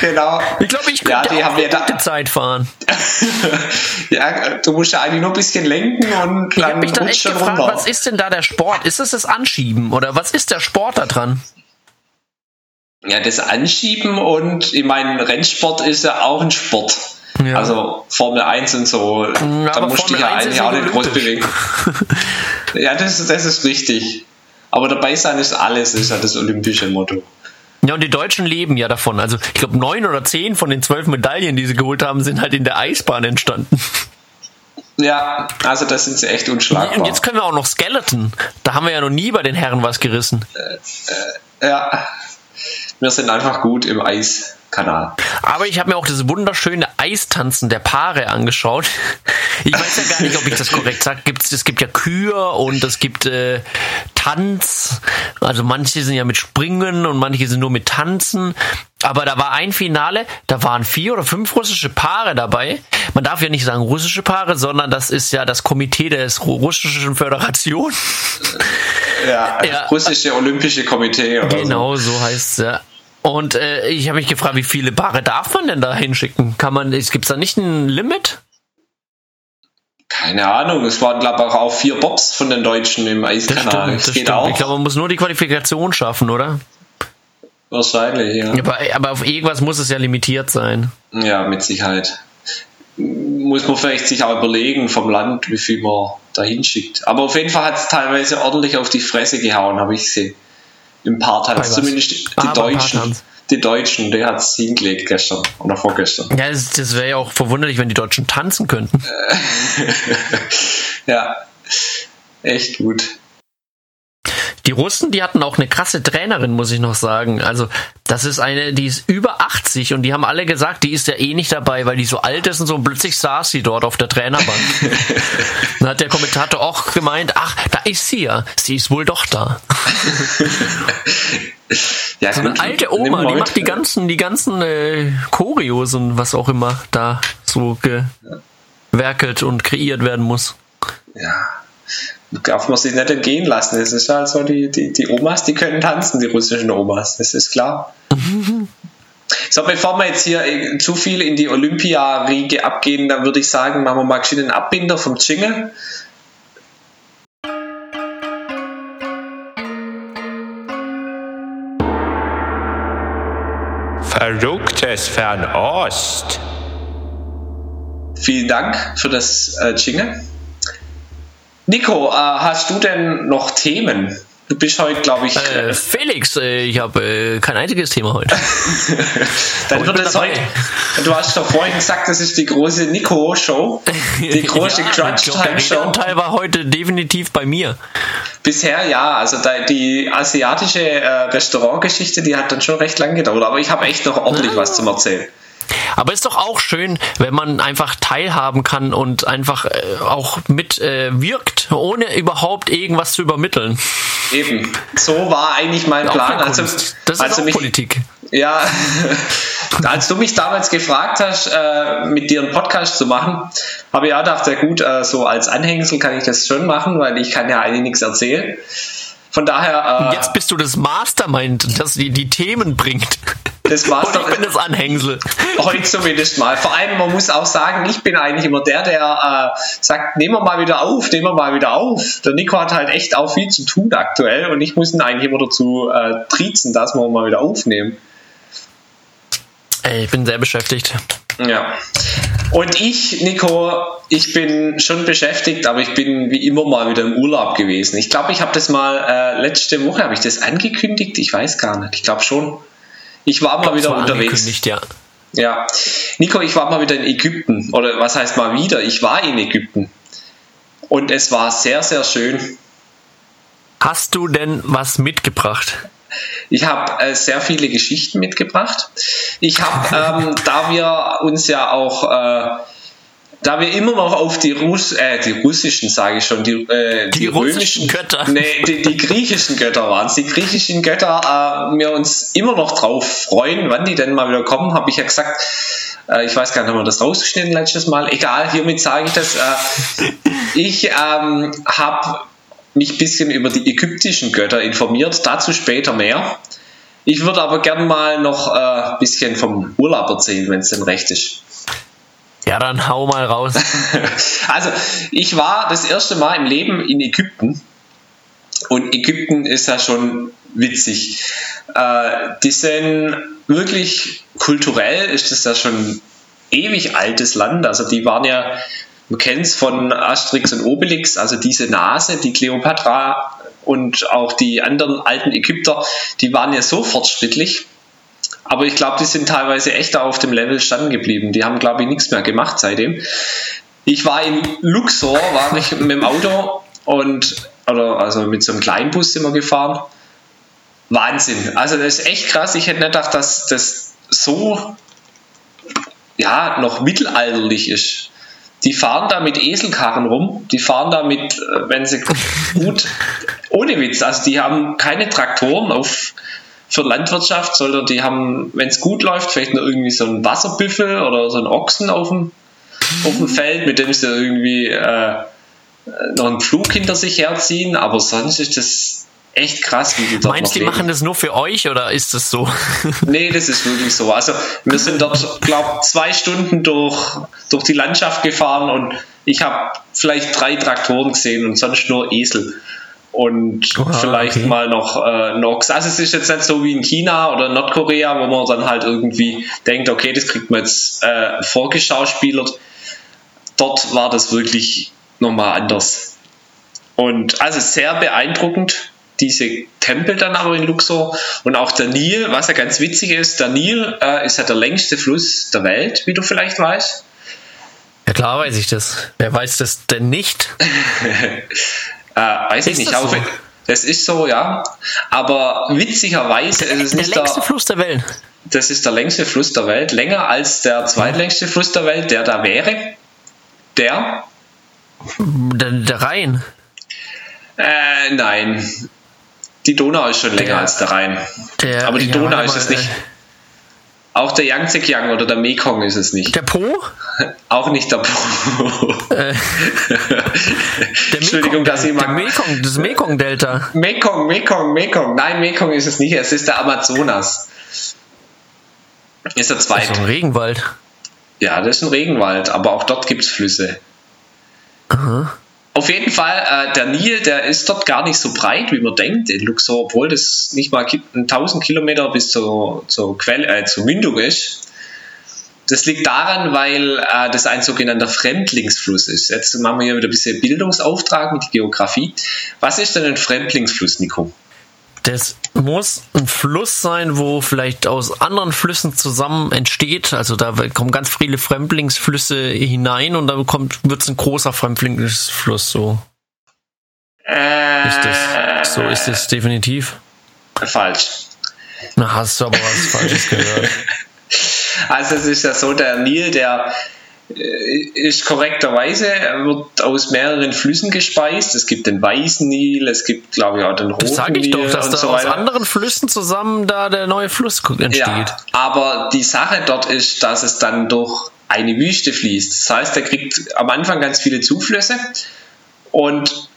S1: Genau.
S2: Ich glaube, ich könnte
S1: Ja, die
S2: auch
S1: haben ja da-
S2: Zeit fahren.
S1: ja, du musst ja eigentlich nur ein bisschen lenken und
S2: Ich habe
S1: dann
S2: mich da
S1: rutscht
S2: echt
S1: schon
S2: gefragt,
S1: runter.
S2: was ist denn da der Sport? Ist es das Anschieben oder was ist der Sport da dran?
S1: Ja, das Anschieben und ich meine, Rennsport ist ja auch ein Sport.
S2: Ja.
S1: Also Formel 1 und so, da
S2: aber
S1: musst du dich ja
S2: 1
S1: eigentlich auch
S2: nicht
S1: groß bewegen. ja, das, das ist richtig. Aber dabei sein ist alles, ist ja das olympische Motto.
S2: Ja, und die Deutschen leben ja davon. Also ich glaube, neun oder zehn von den zwölf Medaillen, die sie geholt haben, sind halt in der Eisbahn entstanden.
S1: Ja, also da sind sie echt unschlagbar.
S2: Und jetzt können wir auch noch Skeleton. Da haben wir ja noch nie bei den Herren was gerissen.
S1: ja, wir sind einfach gut im Eiskanal.
S2: Aber ich habe mir auch das wunderschöne Eistanzen der Paare angeschaut. Ich weiß ja gar nicht, ob ich das korrekt sage. Gibt's, es gibt ja Kür und es gibt äh, Tanz. Also manche sind ja mit Springen und manche sind nur mit Tanzen. Aber da war ein Finale, da waren vier oder fünf russische Paare dabei. Man darf ja nicht sagen russische Paare, sondern das ist ja das Komitee der russischen Föderation.
S1: Ja,
S2: Ja.
S1: russische Olympische Komitee oder
S2: Genau, so heißt's ja. Und äh, ich habe mich gefragt, wie viele Paare darf man denn da hinschicken? Kann man, es da nicht ein Limit?
S1: Keine Ahnung, es waren glaube ich auch vier Bobs von den Deutschen im
S2: Das
S1: Eiskanal.
S2: stimmt,
S1: Das
S2: das
S1: geht
S2: stimmt.
S1: auch.
S2: Ich glaube, man muss nur die Qualifikation schaffen, oder?
S1: Wahrscheinlich, ja.
S2: Aber, aber auf irgendwas muss es ja limitiert sein.
S1: Ja, mit Sicherheit. Muss man vielleicht sich auch überlegen vom Land, wie viel man da hinschickt. Aber auf jeden Fall hat es teilweise ordentlich auf die Fresse gehauen, habe ich gesehen. Im
S2: was?
S1: Zumindest die
S2: Ah,
S1: Deutschen. Die Deutschen, der hat es hingelegt gestern oder vorgestern.
S2: Ja, das, das wäre ja auch verwunderlich, wenn die Deutschen tanzen könnten.
S1: Ja, echt gut.
S2: Die Russen, die hatten auch eine krasse Trainerin, muss ich noch sagen. Also, das ist eine, die ist über 80 und die haben alle gesagt, die ist ja eh nicht dabei, weil die so alt ist und so und plötzlich saß sie dort auf der Trainerbank. Dann hat der Kommentator auch gemeint, ach, da ist sie ja. Sie ist wohl doch da.
S1: Ja,
S2: So eine alte Oma, die macht die ganzen, die ganzen äh, Choreos und was auch immer da so gewerkelt und kreiert werden muss.
S1: Ja. Darf man sich nicht entgehen lassen. Es ist halt so, die, die, die Omas, die können tanzen, die russischen Omas. Das ist klar. So, bevor wir jetzt hier äh, zu viel in die Olympia-Riege abgehen, dann würde ich sagen, machen wir mal geschwind einen Abbinder vom Jingle.
S3: Verrücktes Fernost.
S1: Vielen Dank für das äh, Jingle. Nico, äh, hast du denn noch Themen Du bist heute, glaube ich.
S2: Äh, Felix, äh, ich habe äh, kein einziges Thema heute.
S1: dann wird es heute. Du hast doch vorhin gesagt, das ist die große Nico-Show. Die große
S2: Ja, glaub, der
S1: Crunch-Time-Show.
S2: Redeanteil war heute definitiv bei mir.
S1: Bisher ja, also da, die asiatische äh, Restaurantgeschichte, die hat dann schon recht lang gedauert, aber ich habe echt noch ordentlich was zum Erzählen.
S2: Aber ist doch auch schön, wenn man einfach teilhaben kann und einfach äh, auch mit äh, wirkt, ohne überhaupt irgendwas zu übermitteln.
S1: Eben, so war eigentlich mein
S2: Auch
S1: Plan. Also,
S2: das ist auch
S1: mich,
S2: Politik.
S1: Ja, als du mich damals gefragt hast, äh, mit dir einen Podcast zu machen, habe ich auch gedacht, ja gut, äh, so als Anhängsel kann ich das schon machen, weil ich kann ja eigentlich nichts erzählen. Von daher, äh,
S2: Jetzt bist du das Mastermind, das die, die Themen bringt.
S1: Das war's
S2: Und ich
S1: doch
S2: bin das Anhängsel.
S1: heute zumindest mal. Vor allem, man muss auch sagen, ich bin eigentlich immer der, der äh, sagt, nehmen wir mal wieder auf, nehmen wir mal wieder auf. Der Nico hat halt echt auch viel zu tun aktuell und ich muss ihn eigentlich immer dazu äh, triezen, dass wir mal wieder aufnehmen.
S2: Ey, ich bin sehr beschäftigt.
S1: Ja. Und ich, Nico, ich bin schon beschäftigt, aber ich bin wie immer mal wieder im Urlaub gewesen. Ich glaube, ich habe das mal äh, letzte Woche, habe ich das angekündigt? Ich weiß gar nicht. Ich glaube schon. Ich war mal wieder
S2: war
S1: unterwegs.
S2: Ja.
S1: Ja. Nico, ich war mal wieder in Ägypten. Oder was heißt mal wieder? Ich war in Ägypten. Und es war sehr, sehr schön.
S2: Hast du denn was mitgebracht?
S1: Ich habe äh, sehr viele Geschichten mitgebracht. Ich habe, ähm, da wir uns ja auch, äh, da wir immer noch auf die, Russ äh, die russischen, sage ich schon, die, äh,
S2: Die russischen Götter.
S1: Nee, die, die griechischen Götter waren es. Die griechischen Götter, äh, wir uns immer noch drauf freuen, wann die denn mal wieder kommen, habe ich ja gesagt. Äh, ich weiß gar nicht, haben wir das rausgeschnitten letztes Mal? Egal, hiermit sage ich das. Äh, ich ähm, habe mich ein bisschen über die ägyptischen Götter informiert, dazu später mehr. Ich würde aber gern mal noch äh, ein bisschen vom Urlaub erzählen, wenn es denn recht ist.
S2: Ja, dann hau mal raus.
S1: Also, ich war das erste Mal im Leben in Ägypten. Und Ägypten ist ja schon witzig. Äh, die sind wirklich kulturell, ist das ja schon ewig altes Land. Also, die waren ja, man kennt es von Asterix und Obelix, also diese Nase, die Kleopatra und auch die anderen alten Ägypter, die waren ja so fortschrittlich. Aber ich glaube, die sind teilweise echt auf dem Level standen geblieben. Die haben, glaube ich, nichts mehr gemacht seitdem. Ich war in Luxor, war ich mit dem Auto und, oder also mit so einem Kleinbus sind wir gefahren. Wahnsinn. Also das ist echt krass. Ich hätte nicht gedacht, dass das so, ja, noch mittelalterlich ist. Die fahren da mit Eselkarren rum. Die fahren da mit, äh, wenn sie gut, ohne Witz. Also die haben keine Traktoren auf, für Landwirtschaft, sondern die haben, wenn es gut läuft, vielleicht nur irgendwie so einen Wasserbüffel oder so einen Ochsen auf dem, auf dem Feld, mit dem sie irgendwie äh, noch einen Flug hinter sich herziehen. Aber sonst ist das echt krass, wie die dort
S2: Meinst du, die
S1: leben.
S2: machen das nur für euch oder ist das so?
S1: Nee, das ist wirklich so. Also wir sind dort, glaube zwei Stunden durch, durch die Landschaft gefahren und ich habe vielleicht drei Traktoren gesehen und sonst nur Esel. Und
S2: Oha,
S1: vielleicht
S2: okay.
S1: mal noch äh, Nox. Also es ist jetzt nicht so wie in China oder Nordkorea, wo man dann halt irgendwie denkt, okay, das kriegt man jetzt äh, vorgeschauspielert. Dort war das wirklich nochmal anders. Und also sehr beeindruckend, diese Tempel dann aber in Luxor und auch der Nil, was ja ganz witzig ist, der Nil äh, ist ja der längste Fluss der Welt, wie du vielleicht weißt.
S2: Ja klar weiß ich das. Wer weiß das denn nicht?
S1: Äh, weiß ich
S2: Ist
S1: nicht,
S2: das
S1: aber
S2: so?
S1: das ist so, ja. Aber witzigerweise ist es
S2: Der
S1: nicht
S2: längste
S1: der,
S2: Fluss der Welt.
S1: das ist der längste Fluss der Welt, länger als der zweitlängste Fluss der Welt, der da wäre. Der?
S2: Der, der Rhein.
S1: Äh, nein. Die Donau ist schon länger als der Rhein.
S2: Der,
S1: Aber die
S2: ja,
S1: Donau ist es nicht.
S2: äh,
S1: Auch der Yangtze-Kiang oder der Mekong ist es nicht.
S2: Der Po?
S1: Auch nicht der Po.
S2: Äh, Der
S1: Entschuldigung,
S2: Mekong,
S1: dass ich mal.
S2: Mekong, das Mekong-Delta.
S1: Mekong, Mekong, Mekong. Nein, Mekong ist es nicht. Es ist der Amazonas. Ist der zweite.
S2: ein Regenwald.
S1: Ja, das ist ein Regenwald, aber auch dort gibt es Flüsse. Auf jeden Fall, äh, der Nil, der ist dort gar nicht so breit, wie man denkt in Luxor, obwohl das nicht mal ki- 1000 Kilometer bis zur, zur, Quelle, äh, zur Mündung ist. Das liegt daran, weil äh, das ein sogenannter Fremdlingsfluss ist. Jetzt machen wir hier wieder ein bisschen Bildungsauftrag mit Geografie. Was ist denn ein Fremdlingsfluss, Nico?
S2: Das muss ein Fluss sein, wo vielleicht aus anderen Flüssen zusammen entsteht. Also da kommen ganz viele Fremdlingsflüsse hinein und dann wird es ein großer Fremdlingsfluss. So
S1: Äh,
S2: ist das. So ist es definitiv.
S1: Falsch.
S2: Na, hast du aber was Falsches gehört.
S1: Also es ist ja so, der Nil, der ist korrekterweise, er wird aus mehreren Flüssen gespeist. Es gibt den weißen Nil, es gibt, glaube ich, auch den roten
S2: Das sage ich
S1: Nil
S2: doch, dass da
S1: so
S2: aus
S1: weiter.
S2: anderen Flüssen zusammen da der neue Fluss entsteht.
S1: Ja, aber die Sache dort ist, dass es dann durch eine Wüste fließt. Das heißt, er kriegt am Anfang ganz viele Zuflüsse und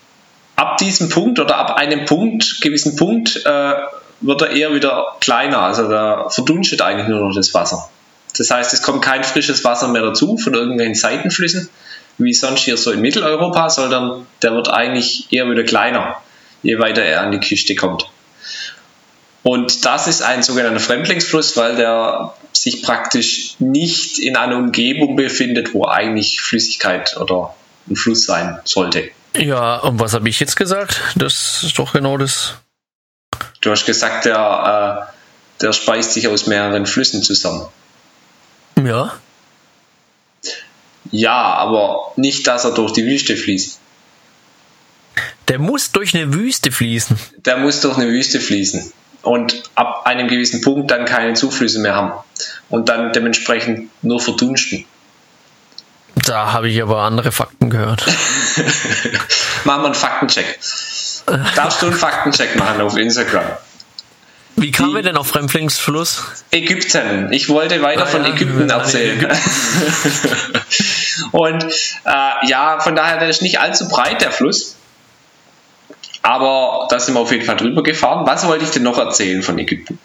S1: ab diesem Punkt oder ab einem Punkt, gewissen Punkt, äh, wird er eher wieder kleiner. Also da verdunstet eigentlich nur noch das Wasser. Das heißt, es kommt kein frisches Wasser mehr dazu von irgendwelchen Seitenflüssen, wie sonst hier so in Mitteleuropa, sondern der wird eigentlich eher wieder kleiner, je weiter er an die Küste kommt. Und das ist ein sogenannter Fremdlingsfluss, weil der sich praktisch nicht in einer Umgebung befindet, wo eigentlich Flüssigkeit oder ein Fluss sein sollte.
S2: Ja, und was habe ich jetzt gesagt? Das ist doch genau das.
S1: Du hast gesagt, der, äh, der speist sich aus mehreren Flüssen zusammen.
S2: Ja.
S1: Ja, aber nicht, dass er durch die Wüste fließt.
S2: Der muss durch eine Wüste fließen.
S1: Der muss durch eine Wüste fließen und ab einem gewissen Punkt dann keine Zuflüsse mehr haben und dann dementsprechend nur verdunsten.
S2: Da habe ich aber andere Fakten gehört.
S1: Machen wir einen Faktencheck. Darfst du einen Faktencheck machen auf Instagram?
S2: Wie kamen wir denn auf Fremdlingsfluss?
S1: Ägypten. Ich wollte weiter
S2: Ah,
S1: von
S2: ja.
S1: Ägypten erzählen. Und äh, ja, von daher, der ist nicht allzu breit, der Fluss. Aber da sind wir auf jeden Fall drüber gefahren. Was wollte ich denn noch erzählen von Ägypten?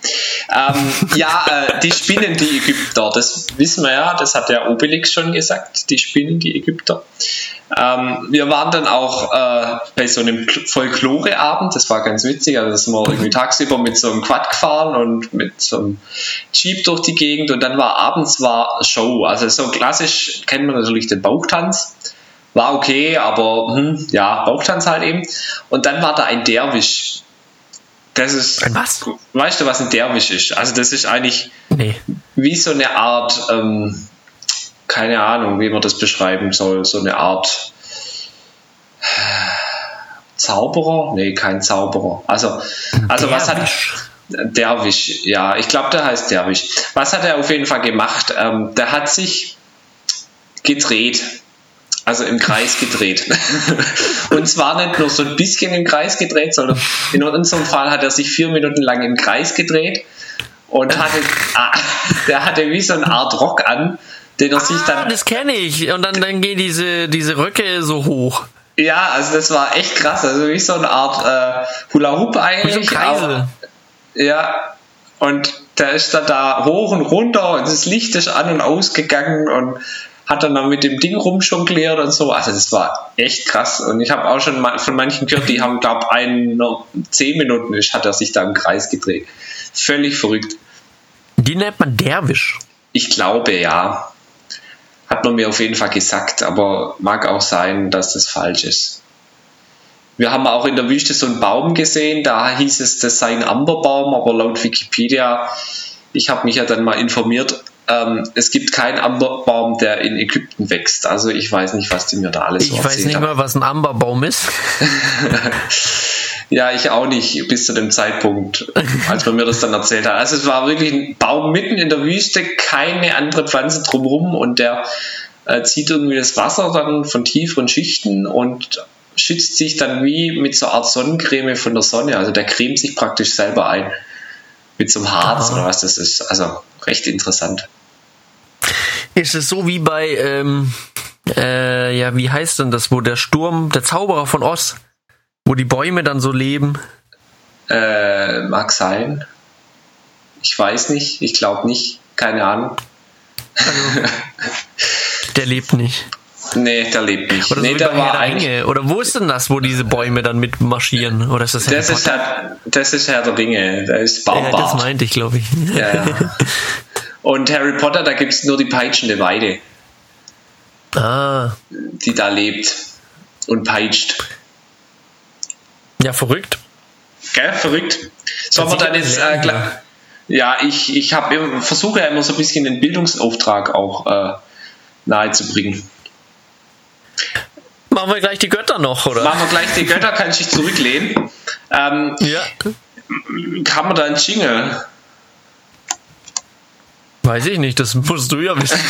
S1: Ähm, ja, äh, die Spinnen, die Ägypter, das wissen wir ja, das hat der Obelix schon gesagt, die Spinnen, die Ägypter. Ähm, wir waren dann auch äh, bei so einem Kl- Folkloreabend, das war ganz witzig, also sind wir irgendwie tagsüber mit so einem Quad gefahren und mit so einem Jeep durch die Gegend und dann war abends war Show, also so klassisch kennt man natürlich den Bauchtanz, war okay, aber hm, ja, Bauchtanz halt eben und dann war da ein Derwisch. Das ist,
S2: Ein was?
S1: weißt du, was ein Derwisch ist? Also das ist eigentlich
S2: Nee.
S1: wie so eine Art, ähm, keine Ahnung, wie man das beschreiben soll, so eine Art Zauberer? Nee, kein Zauberer. Also, also was hat
S2: Derwisch.
S1: Derwisch, ja, ich glaube, der heißt Derwisch. Was hat er auf jeden Fall gemacht? Ähm, der hat sich gedreht. Also im Kreis gedreht. Und zwar nicht nur so ein bisschen im Kreis gedreht, sondern in unserem Fall hat er sich vier Minuten lang im Kreis gedreht und hatte, ah, der hatte wie so eine Art Rock an, den sich
S2: Ah,
S1: dann
S2: das kenne ich. Und dann, dann gehen diese, diese Röcke so hoch.
S1: Ja, also das war echt krass. Also wie so eine Art äh, Hula Hoop
S2: so
S1: eigentlich.
S2: ein Kreisel.
S1: aber- Ja, und der ist dann da hoch und runter und das Licht ist an und ausgegangen und hat dann, dann mit dem Ding rumjongliert und so. Also das war echt krass. Und ich habe auch schon von manchen gehört, die haben, glaube ich, zehn Minuten ist, hat er sich da im Kreis gedreht. Völlig verrückt.
S2: Die nennt man Derwisch.
S1: Ich glaube ja. Hat man mir auf jeden Fall gesagt, aber mag auch sein, dass das falsch ist. Wir haben auch in der Wüste so einen Baum gesehen, da hieß es, das sei ein Amberbaum, aber laut Wikipedia, ich habe mich ja dann mal informiert, ähm, es gibt keinen Amberbaum, der in Ägypten wächst. Also ich weiß nicht, was die mir da alles so
S2: Ich weiß nicht
S1: haben.
S2: mal, was ein Amberbaum ist.
S1: Ja, ich auch nicht, bis zu dem Zeitpunkt, als man mir das dann erzählt hat. Also es war wirklich ein Baum mitten in der Wüste, keine andere Pflanze drumherum und der äh, zieht irgendwie das Wasser dann von tieferen Schichten und schützt sich dann wie mit so einer Art Sonnencreme von der Sonne. Also der cremt sich praktisch selber ein. Mit so einem Harz
S2: Aha.
S1: oder was das ist. Also recht interessant.
S2: Ist es so wie bei, ähm, äh, ja, wie heißt denn das, wo der Sturm, der Zauberer von Oz, wo die Bäume dann so leben?
S1: Äh, mag sein. Ich weiß nicht, ich glaube nicht. Keine Ahnung.
S2: Der lebt nicht.
S1: Nee, der lebt nicht.
S2: Oder
S1: nee,
S2: so wie
S1: der war
S2: der. Oder wo ist denn das, wo diese Bäume dann mitmarschieren? Oder ist das
S1: Das ist? Herr, das ist Herr der Ringe, der ist
S2: ja, das
S1: Baumbart.
S2: meinte ich, glaube ich.
S1: Ja, ja. Und Harry Potter, da gibt es nur die peitschende Weide,
S2: Ah,
S1: die da lebt und peitscht.
S2: Ja, verrückt.
S1: Gell, verrückt. Sollen wir dann jetzt äh, gleich- ja, ich, ich hab, immer- versuche ja immer so ein bisschen den Bildungsauftrag auch äh, nahezubringen.
S2: Machen wir gleich die Götter noch, oder?
S1: Machen wir gleich die Götter, kannst dich zurücklehnen. Ähm,
S2: Ja.
S1: haben wir da einen Jingle?
S2: Weiß ich nicht, das musst du ja wissen.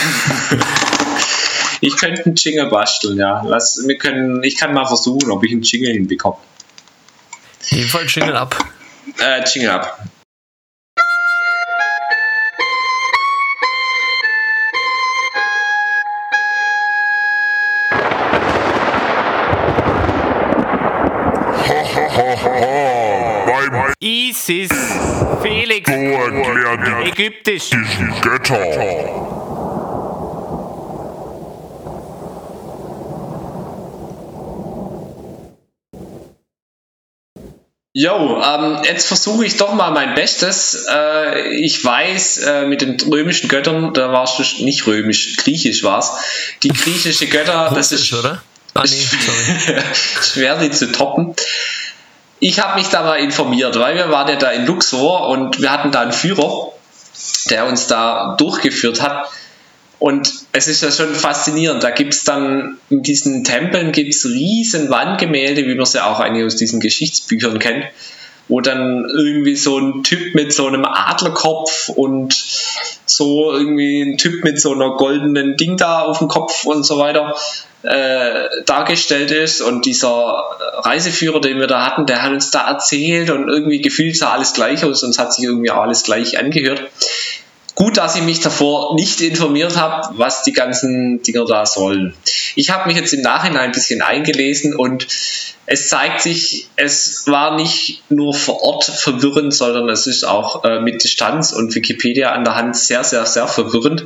S1: Ich könnte einen Jingle basteln, ja. Lass, wir können, ich kann mal versuchen, ob ich einen Jingle hinbekomme.
S2: Jedenfalls Jingle ab.
S1: Äh, Jingle ab.
S3: ISIS, Felix, ägyptisch.
S4: Götter.
S1: Jo, ähm, jetzt versuche ich doch mal mein Bestes. Äh, ich weiß, äh, mit den römischen Göttern, da warst du nicht römisch, griechisch war's. Die griechische Götter, das ist
S2: oder? Ah, nee, sorry.
S1: schwer, die zu toppen. Ich habe mich da mal informiert, weil wir waren ja da in Luxor und wir hatten da einen Führer, der uns da durchgeführt hat. Und es ist ja schon faszinierend. Da gibt es dann in diesen Tempeln gibt's riesen Wandgemälde, wie man sie auch eigentlich aus diesen Geschichtsbüchern kennt, wo dann irgendwie so ein Typ mit so einem Adlerkopf und so irgendwie ein Typ mit so einer goldenen Ding da auf dem Kopf und so weiter äh, dargestellt ist. Und dieser Reiseführer, den wir da hatten, der hat uns da erzählt und irgendwie gefühlt sah alles gleich aus und es hat sich irgendwie alles gleich angehört. Gut, dass ich mich davor nicht informiert habe, was die ganzen Dinger da sollen. Ich habe mich jetzt im Nachhinein ein bisschen eingelesen und es zeigt sich, es war nicht nur vor Ort verwirrend, sondern es ist auch äh, mit Distanz und Wikipedia an der Hand sehr, sehr, sehr verwirrend.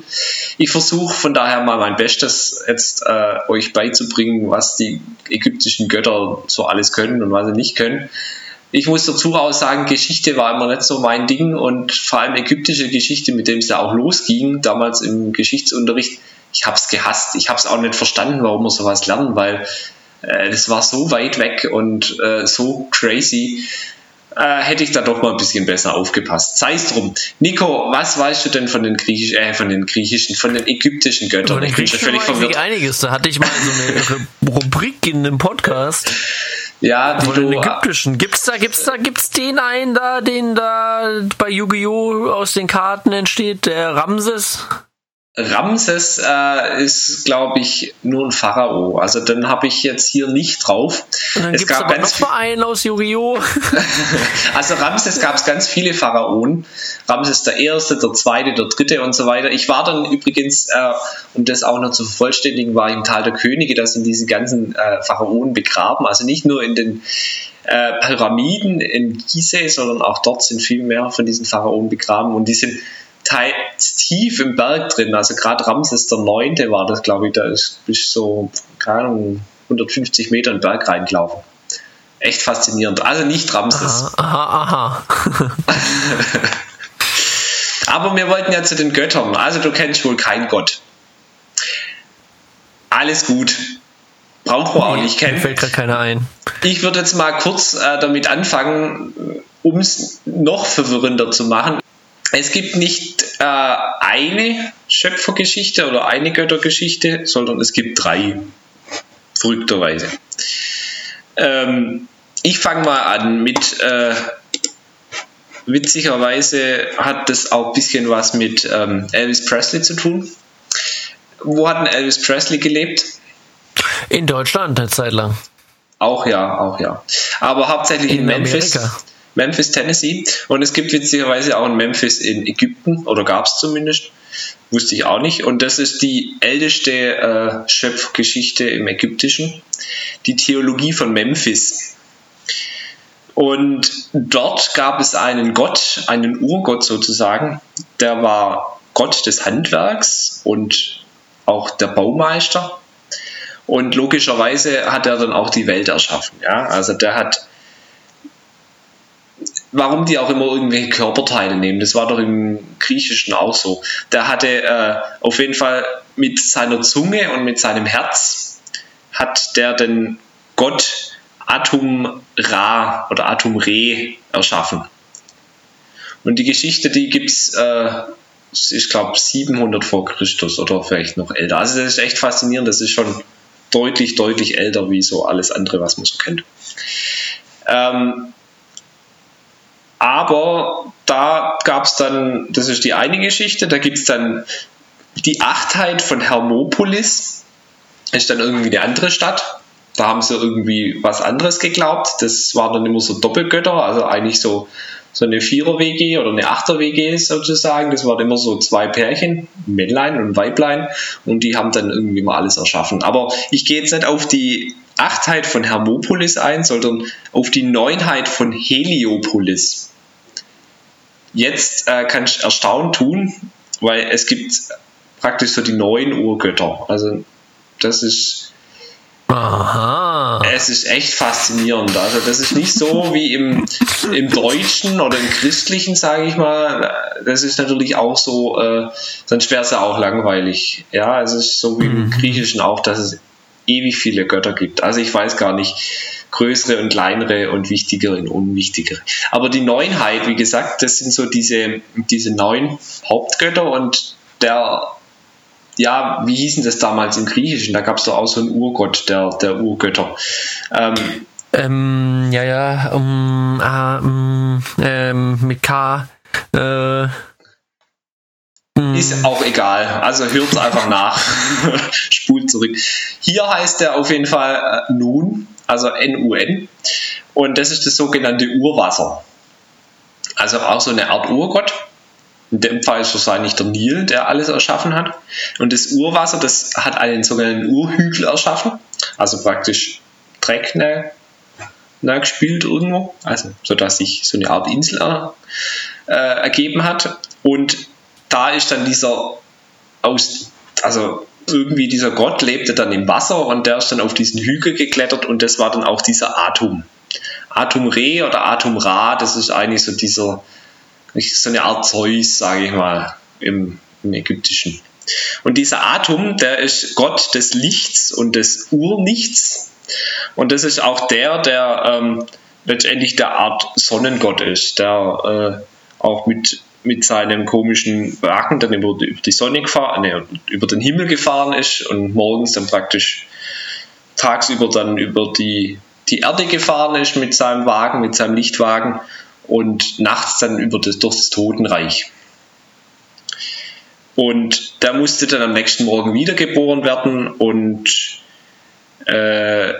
S1: Ich versuche von daher mal mein Bestes jetzt äh, euch beizubringen, was die ägyptischen Götter so alles können und was sie nicht können. Ich muss dazu auch sagen, Geschichte war immer nicht so mein Ding und vor allem ägyptische Geschichte, mit dem es ja auch losging, damals im Geschichtsunterricht, ich habe es gehasst. Ich habe es auch nicht verstanden, warum wir sowas lernen, weil äh, das war so weit weg und äh, so crazy. Äh, hätte ich da doch mal ein bisschen besser aufgepasst. Sei es drum. Nico, was weißt du denn von den griechischen, äh, von den griechischen, von den ägyptischen Göttern?
S2: Von den
S1: Ich bin schon völlig verwirrt.
S2: einiges. Da hatte ich mal so eine Ru- Rubrik in einem Podcast
S1: Ja, die
S2: von den ägyptischen. Gibt's da, gibt's da, gibt's den einen da, den da bei Yu-Gi-Oh! aus den Karten entsteht, der Ramses?
S1: Ramses äh, ist, glaube ich, nur ein Pharao. Also den habe ich jetzt hier nicht drauf.
S2: Und dann
S1: Es
S2: gibt's
S1: gab
S2: aber
S1: ganz
S2: noch mal einen aus Yu-Gi-Oh!
S1: Also Ramses gab es ganz viele Pharaonen. Ramses der Erste, der Zweite, der Dritte und so weiter. Ich war dann übrigens, äh, um das auch noch zu vervollständigen, war ich im Tal der Könige, da sind diese ganzen äh, Pharaonen begraben. Also nicht nur in den äh, Pyramiden in Gizeh, sondern auch dort sind viel mehr von diesen Pharaonen begraben und die sind tief im Berg drin. Also gerade Ramses der Neunte war das, glaube ich, da ist bis so, keine Ahnung, 150 Meter in den Berg reingelaufen. Echt faszinierend. Also nicht Ramses.
S2: Aha, aha.
S1: Aber wir wollten ja zu den Göttern. Also du kennst wohl keinen Gott. Alles gut. Braucht man auch nicht
S2: Mir
S1: kennen.
S2: fällt gerade keiner ein.
S1: Ich würde jetzt mal kurz äh, damit anfangen, um es noch verwirrender zu machen. Es gibt nicht äh, eine Schöpfergeschichte oder eine Göttergeschichte, sondern es gibt drei. Verrückterweise. Ähm, ich fange mal an mit, äh, witzigerweise hat das auch ein bisschen was mit ähm, Elvis Presley zu tun. Wo hat denn Elvis Presley gelebt?
S2: In Deutschland eine Zeit lang.
S1: Auch ja, auch ja. Aber hauptsächlich in,
S2: In
S1: Memphis.
S2: Amerika.
S1: Memphis, Tennessee. Und es gibt witzigerweise auch in Memphis in Ägypten, oder gab es zumindest. Wusste ich auch nicht. Und das ist die älteste äh, Schöpfgeschichte im Ägyptischen. Die Theologie von Memphis. Und dort gab es einen Gott, einen Urgott sozusagen, der war Gott des Handwerks und auch der Baumeister. Und logischerweise hat er dann auch die Welt erschaffen. Ja? Also der hat, warum die auch immer irgendwelche Körperteile nehmen, das war doch im Griechischen auch so. Der hatte äh, auf jeden Fall mit seiner Zunge und mit seinem Herz hat der den Gott Atum Ra oder Atum Re erschaffen. Und die Geschichte, die gibt's, äh, ich glaube, 700 vor Christus oder vielleicht noch älter. Also das ist echt faszinierend. Das ist schon deutlich, deutlich älter wie so alles andere, was man so kennt. Ähm, aber da gab es dann, das ist die eine Geschichte, da gibt es dann die Achtheit von Hermopolis, ist dann irgendwie eine andere Stadt. Da haben sie irgendwie was anderes geglaubt. Das waren dann immer so Doppelgötter, also eigentlich so, so eine Vierer-WG oder eine Achter-WG sozusagen. Das waren immer so zwei Pärchen, Männlein und Weiblein, und die haben dann irgendwie mal alles erschaffen. Aber ich gehe jetzt nicht auf die Achtheit von Hermopolis ein, sondern auf die Neunheit von Heliopolis. Jetzt äh, kann ich erstaunt tun, weil es gibt praktisch so die neun Urgötter. Also das ist
S2: Aha.
S1: es ist echt faszinierend. Also das ist nicht so wie im, im Deutschen oder im Christlichen, sage ich mal. Das ist natürlich auch so, äh, sonst wäre es ja auch langweilig. Ja, es ist so wie im Griechischen auch, dass es ewig viele Götter gibt. Also ich weiß gar nicht, größere und kleinere und wichtigere und unwichtigere. Aber die Neunheit, wie gesagt, das sind so diese, diese neun Hauptgötter und der ja, wie hießen das damals im Griechischen? Da gab es doch auch so einen Urgott der, der Urgötter. Ähm,
S2: Ähm, ja, ja, um, um, ähm, mit K, äh,
S1: ist auch egal. Also hört einfach nach. Spult zurück. Hier heißt er auf jeden Fall äh, Nun, also N-U-N. Und das ist das sogenannte Urwasser. Also auch so eine Art Urgott. In dem Fall ist wahrscheinlich der Nil, der alles erschaffen hat. Und das Urwasser, das hat einen sogenannten Urhügel erschaffen. Also praktisch Dreck ne, ne, gespielt irgendwo. Also, sodass sich so eine Art Insel äh, ergeben hat. Und da ist dann dieser aus, also irgendwie dieser Gott lebte dann im Wasser und der ist dann auf diesen Hügel geklettert und das war dann auch dieser Atum. Atum Re oder Atum Ra, das ist eigentlich so dieser, so eine Art Zeus, sage ich mal, im, im Ägyptischen. Und dieser Atum, der ist Gott des Lichts und des Urnichts. Und das ist auch der, der ähm, letztendlich der Art Sonnengott ist, der äh, auch mit mit seinem komischen Wagen dann über über die Sonne gefahren, nee, über den Himmel gefahren ist und morgens dann praktisch tagsüber dann über die, die Erde gefahren ist mit seinem Wagen, mit seinem Lichtwagen und nachts dann über das, durch das Totenreich. Und der musste dann am nächsten Morgen wiedergeboren werden und äh,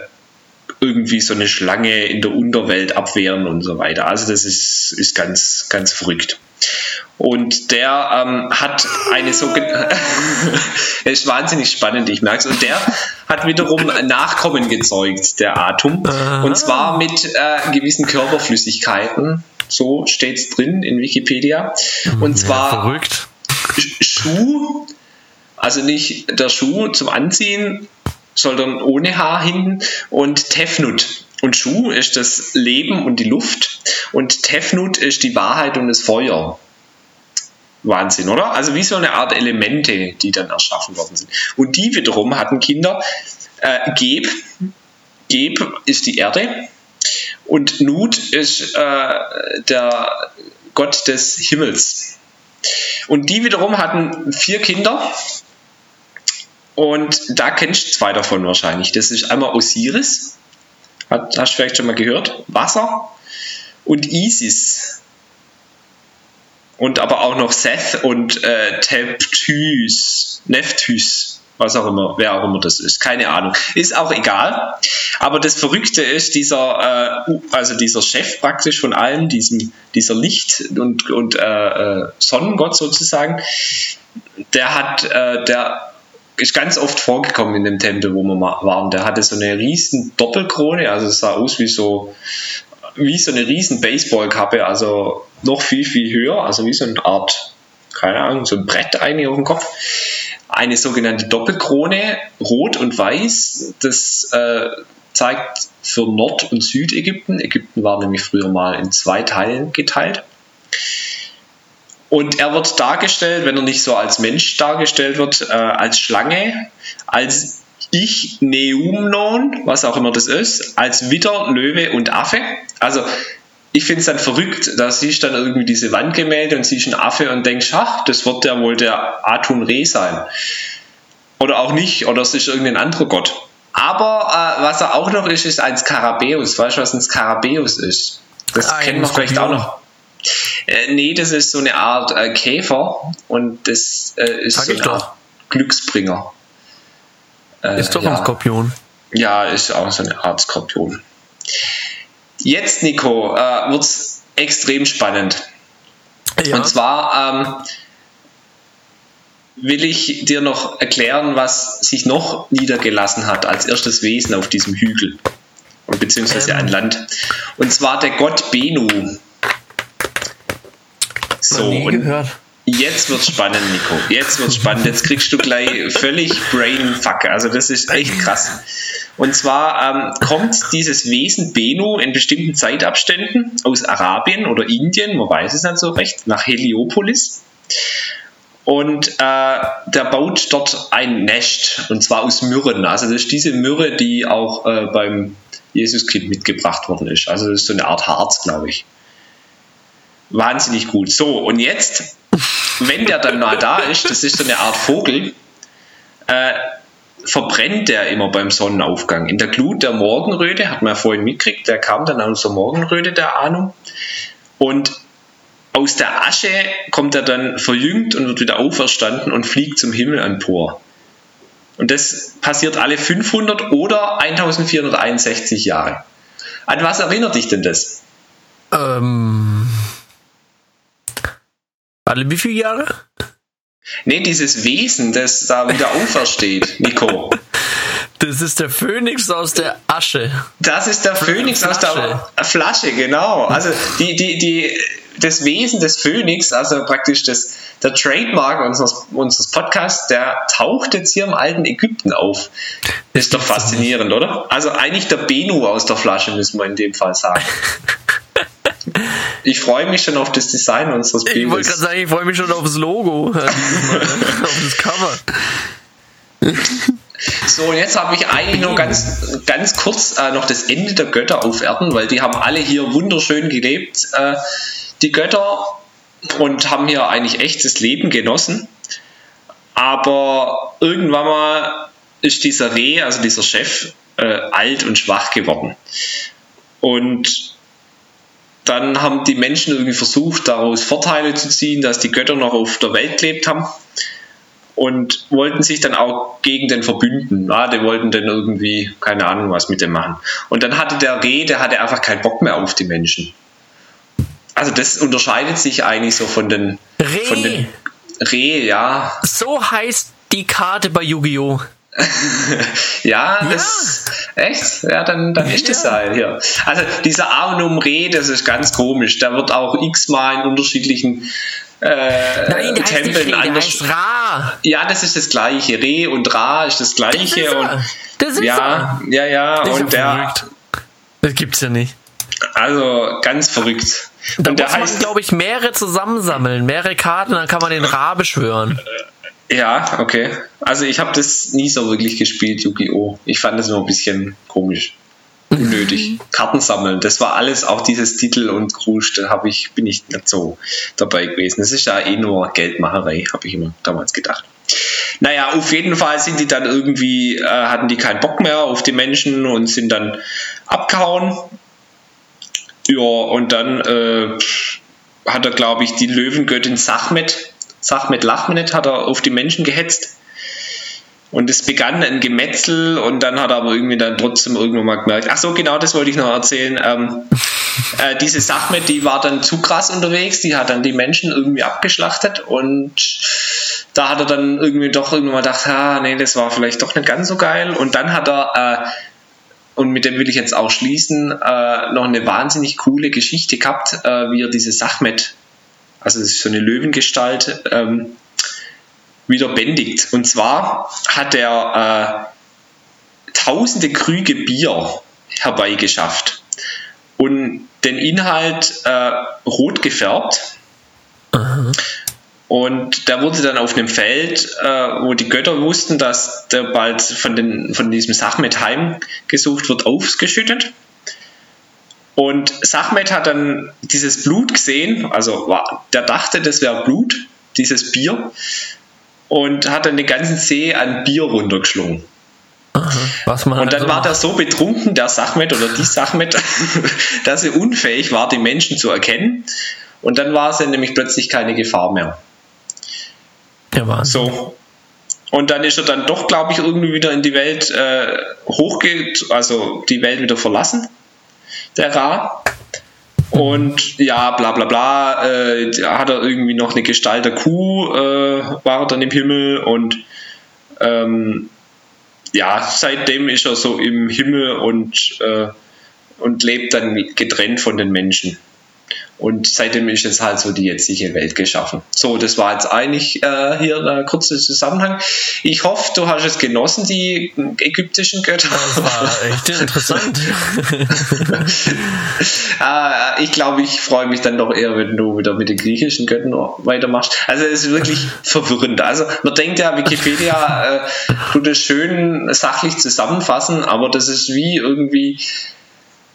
S1: irgendwie so eine Schlange in der Unterwelt abwehren und so weiter. Also das ist, ist ganz, ganz verrückt. Und der ähm, hat eine sogenannte, es ist wahnsinnig spannend, ich merke es, und der hat wiederum Nachkommen gezeugt, der Atom, und zwar mit äh, gewissen Körperflüssigkeiten, so steht es drin in Wikipedia, und zwar
S2: verrückt.
S1: Schuh, also nicht der Schuh zum Anziehen, sondern ohne Haar hinten und Tefnut. Und Schuh ist das Leben und die Luft und Tefnut ist die Wahrheit und das Feuer. Wahnsinn, oder? Also wie so eine Art Elemente, die dann erschaffen worden sind. Und die wiederum hatten Kinder. Äh, Geb, Geb ist die Erde und Nut ist äh, der Gott des Himmels. Und die wiederum hatten vier Kinder. Und da kennst du zwei davon wahrscheinlich. Das ist einmal Osiris. Hast du vielleicht schon mal gehört? Wasser. Und Isis. Und aber auch noch Seth und äh, Teptys. Nephthys. Was auch immer, wer auch immer das ist. Keine Ahnung. Ist auch egal. Aber das Verrückte ist, dieser, äh, also dieser Chef praktisch von allen, diesem, dieser Licht- und, und äh, äh, Sonnengott sozusagen, der hat, äh, der ist ganz oft vorgekommen in dem Tempel, wo wir waren. Der hatte so eine riesen Doppelkrone, also es sah aus wie so, wie so eine riesen Baseballkappe, also noch viel, viel höher, also wie so eine Art, keine Ahnung, so ein Brett eigentlich auf dem Kopf. Eine sogenannte Doppelkrone, rot und weiß, das äh, zeigt für Nord- und Südägypten. Ägypten war nämlich früher mal in zwei Teilen geteilt. Und er wird dargestellt, wenn er nicht so als Mensch dargestellt wird, äh, als Schlange, als Ichneumnon, was auch immer das ist, als Widder, Löwe und Affe. Also ich finde es dann verrückt, da siehst du dann irgendwie diese Wandgemälde und siehst einen Affe und denkst, ach, das wird ja wohl der Atun Re sein. Oder auch nicht, oder es ist irgendein anderer Gott. Aber äh, was er auch noch ist, ist ein Skarabäus. Weißt du, was ein Skarabäus ist? Das
S2: Ein
S1: kennt man vielleicht auch noch. Äh, nee, das ist so eine Art äh, Käfer und das äh, ist
S2: Sag
S1: so eine
S2: doch.
S1: Art Glücksbringer. Äh,
S2: Ist doch
S1: ja.
S2: ein Skorpion.
S1: Ja, ist auch so eine Art Skorpion. Jetzt, Nico, äh, wird es extrem spannend.
S2: Ja.
S1: Und zwar ähm, will ich dir noch erklären, was sich noch niedergelassen hat als erstes Wesen auf diesem Hügel. Und beziehungsweise
S2: Ähm.
S1: ein Land. Und zwar der Gott Benu. So,
S2: nie
S1: und
S2: gehört.
S1: Jetzt wird's spannend, Nico. Jetzt wird's spannend. Jetzt kriegst du gleich völlig Brainfuck. Also das ist echt krass. Und zwar ähm, kommt dieses Wesen Benu in bestimmten Zeitabständen aus Arabien oder Indien, man weiß es nicht so recht, nach Heliopolis. Und äh, der baut dort ein Nest, und zwar aus Myrren. Also das ist diese Myrre, die auch äh, beim Jesuskind mitgebracht worden ist. Also das ist so eine Art Harz, glaube ich. Wahnsinnig gut. So, und jetzt, wenn der dann mal da ist, das ist so eine Art Vogel, äh, verbrennt der immer beim Sonnenaufgang. In der Glut der Morgenröte, hat man ja vorhin mitgekriegt, der kam dann aus der Morgenröte der Ahnung. Und aus der Asche kommt er dann verjüngt und wird wieder auferstanden und fliegt zum Himmel empor. Und das passiert alle 500 oder 1461 Jahre. An was erinnert dich denn das?
S2: Ähm. Alle wie viele Jahre?
S1: Nee, dieses Wesen, das da wieder aufersteht, Nico.
S2: Das ist der Phönix aus der Asche.
S1: Das ist der Phönix aus der
S2: Flasche.
S1: Flasche, genau. Also die, die, die, das Wesen des Phönix, also praktisch das, der Trademark unseres, unseres Podcasts, der taucht jetzt hier im alten Ägypten auf. Ist doch faszinierend, oder? Also eigentlich der Benu aus der Flasche, müssen wir in dem Fall sagen. Ich freue mich schon auf das Design unseres
S2: Ich wollte
S1: Bildes.
S2: gerade sagen, ich freue mich schon aufs Logo. äh, dieses Mal, auf das Cover.
S1: So, und jetzt habe ich eigentlich nur ganz, ganz kurz äh, noch das Ende der Götter auf Erden, weil die haben alle hier wunderschön gelebt, äh, die Götter, und haben hier eigentlich echtes Leben genossen. Aber irgendwann mal ist dieser Reh, also dieser Chef, äh, alt und schwach geworden. Und dann haben die Menschen irgendwie versucht, daraus Vorteile zu ziehen, dass die Götter noch auf der Welt gelebt haben und wollten sich dann auch gegen den verbünden. Ah, die wollten dann irgendwie, keine Ahnung, was mit dem machen. Und dann hatte der Reh, der hatte einfach keinen Bock mehr auf die Menschen. Also das unterscheidet sich eigentlich so von den,
S2: Reh.
S1: von den Reh, ja.
S2: So heißt die Karte bei Yu-Gi-Oh!
S1: Ja,
S2: Ja.
S1: das echt? Ja, dann, dann ist das
S2: Ja.
S1: halt hier. Also dieser Arnum Reh, das ist ganz komisch. Der wird auch x-mal in unterschiedlichen äh,
S2: Nein, der heißt nicht
S1: Tempeln
S2: Reh, der heißt Ra.
S1: Ja, das ist das gleiche. Reh und Ra ist das
S2: Das
S1: gleiche.
S2: ist
S1: und.
S2: Das ist
S1: ja, ja, ja.
S2: Das ist
S1: Und
S2: ja
S1: der,
S2: verrückt. Das gibt's ja nicht.
S1: also ganz verrückt.
S2: Da
S1: und der
S2: muss man, glaube ich, mehrere zusammensammeln, mehrere Karten, dann kann man den Ra beschwören.
S1: Ja, okay. Also ich habe das nie so wirklich gespielt, Yu-Gi-Oh! Ich fand das nur ein bisschen komisch. Unnötig. Karten sammeln, das war alles, auch dieses Titel und Krusch, da hab ich, bin ich nicht so dabei gewesen. Das ist ja eh nur Geldmacherei, habe ich immer damals gedacht. Naja, auf jeden Fall sind die dann irgendwie, äh, hatten die keinen Bock mehr auf die Menschen und sind dann abgehauen. Ja, und dann äh, hat er, glaube ich, die Löwengöttin Sachmet, Sachmet Lachmenet, hat er auf die Menschen gehetzt. Und es begann ein Gemetzel und dann hat er aber irgendwie dann trotzdem irgendwann mal gemerkt, ach so, genau das wollte ich noch erzählen. Ähm, äh, diese Sachmet, die war dann zu krass unterwegs, die hat dann die Menschen irgendwie abgeschlachtet und da hat er dann irgendwie doch irgendwann mal gedacht, ah, nee, das war vielleicht doch nicht ganz so geil. Und dann hat er, äh, und mit dem will ich jetzt auch schließen, äh, noch eine wahnsinnig coole Geschichte gehabt, äh, wie er diese Sachmet, also das ist so eine Löwengestalt, ähm, wieder bändigt. Und zwar hat er äh, tausende Krüge Bier herbeigeschafft und den Inhalt äh, rot gefärbt Und der wurde dann auf einem Feld, äh, wo die Götter wussten, dass der bald von, den, von diesem Sachmet heimgesucht wird, aufgeschüttet. Und Sachmet hat dann dieses Blut gesehen, also war, der dachte, das wäre Blut, dieses Bier, und hat dann den ganzen See an Bier runtergeschlungen.
S2: Was man
S1: Und dann
S2: so
S1: war der so betrunken, der Sachmet oder die Sachmet, dass er unfähig war, die Menschen zu erkennen. Und dann war es nämlich plötzlich keine Gefahr mehr.
S2: Ja, Wahnsinn.
S1: So. Und dann ist er dann doch, glaube ich, irgendwie wieder in die Welt äh, hochgeht, also die Welt wieder verlassen, der Ra. Und ja, bla bla bla, äh, hat er irgendwie noch eine Gestalt der Kuh, äh, war er dann im Himmel und ähm, ja, seitdem ist er so im Himmel und, äh, und lebt dann getrennt von den Menschen. Und seitdem ist jetzt halt so die jetzige Welt geschaffen. So, das war jetzt eigentlich äh, hier der kurze Zusammenhang. Ich hoffe, du hast es genossen, die ägyptischen Götter.
S2: Das war echt interessant.
S1: äh, ich glaube, ich freue mich dann doch eher, wenn du wieder mit den griechischen Göttern weitermachst. Also es ist wirklich verwirrend. Also man denkt ja, Wikipedia äh, tut es schön sachlich zusammenfassen, aber das ist wie irgendwie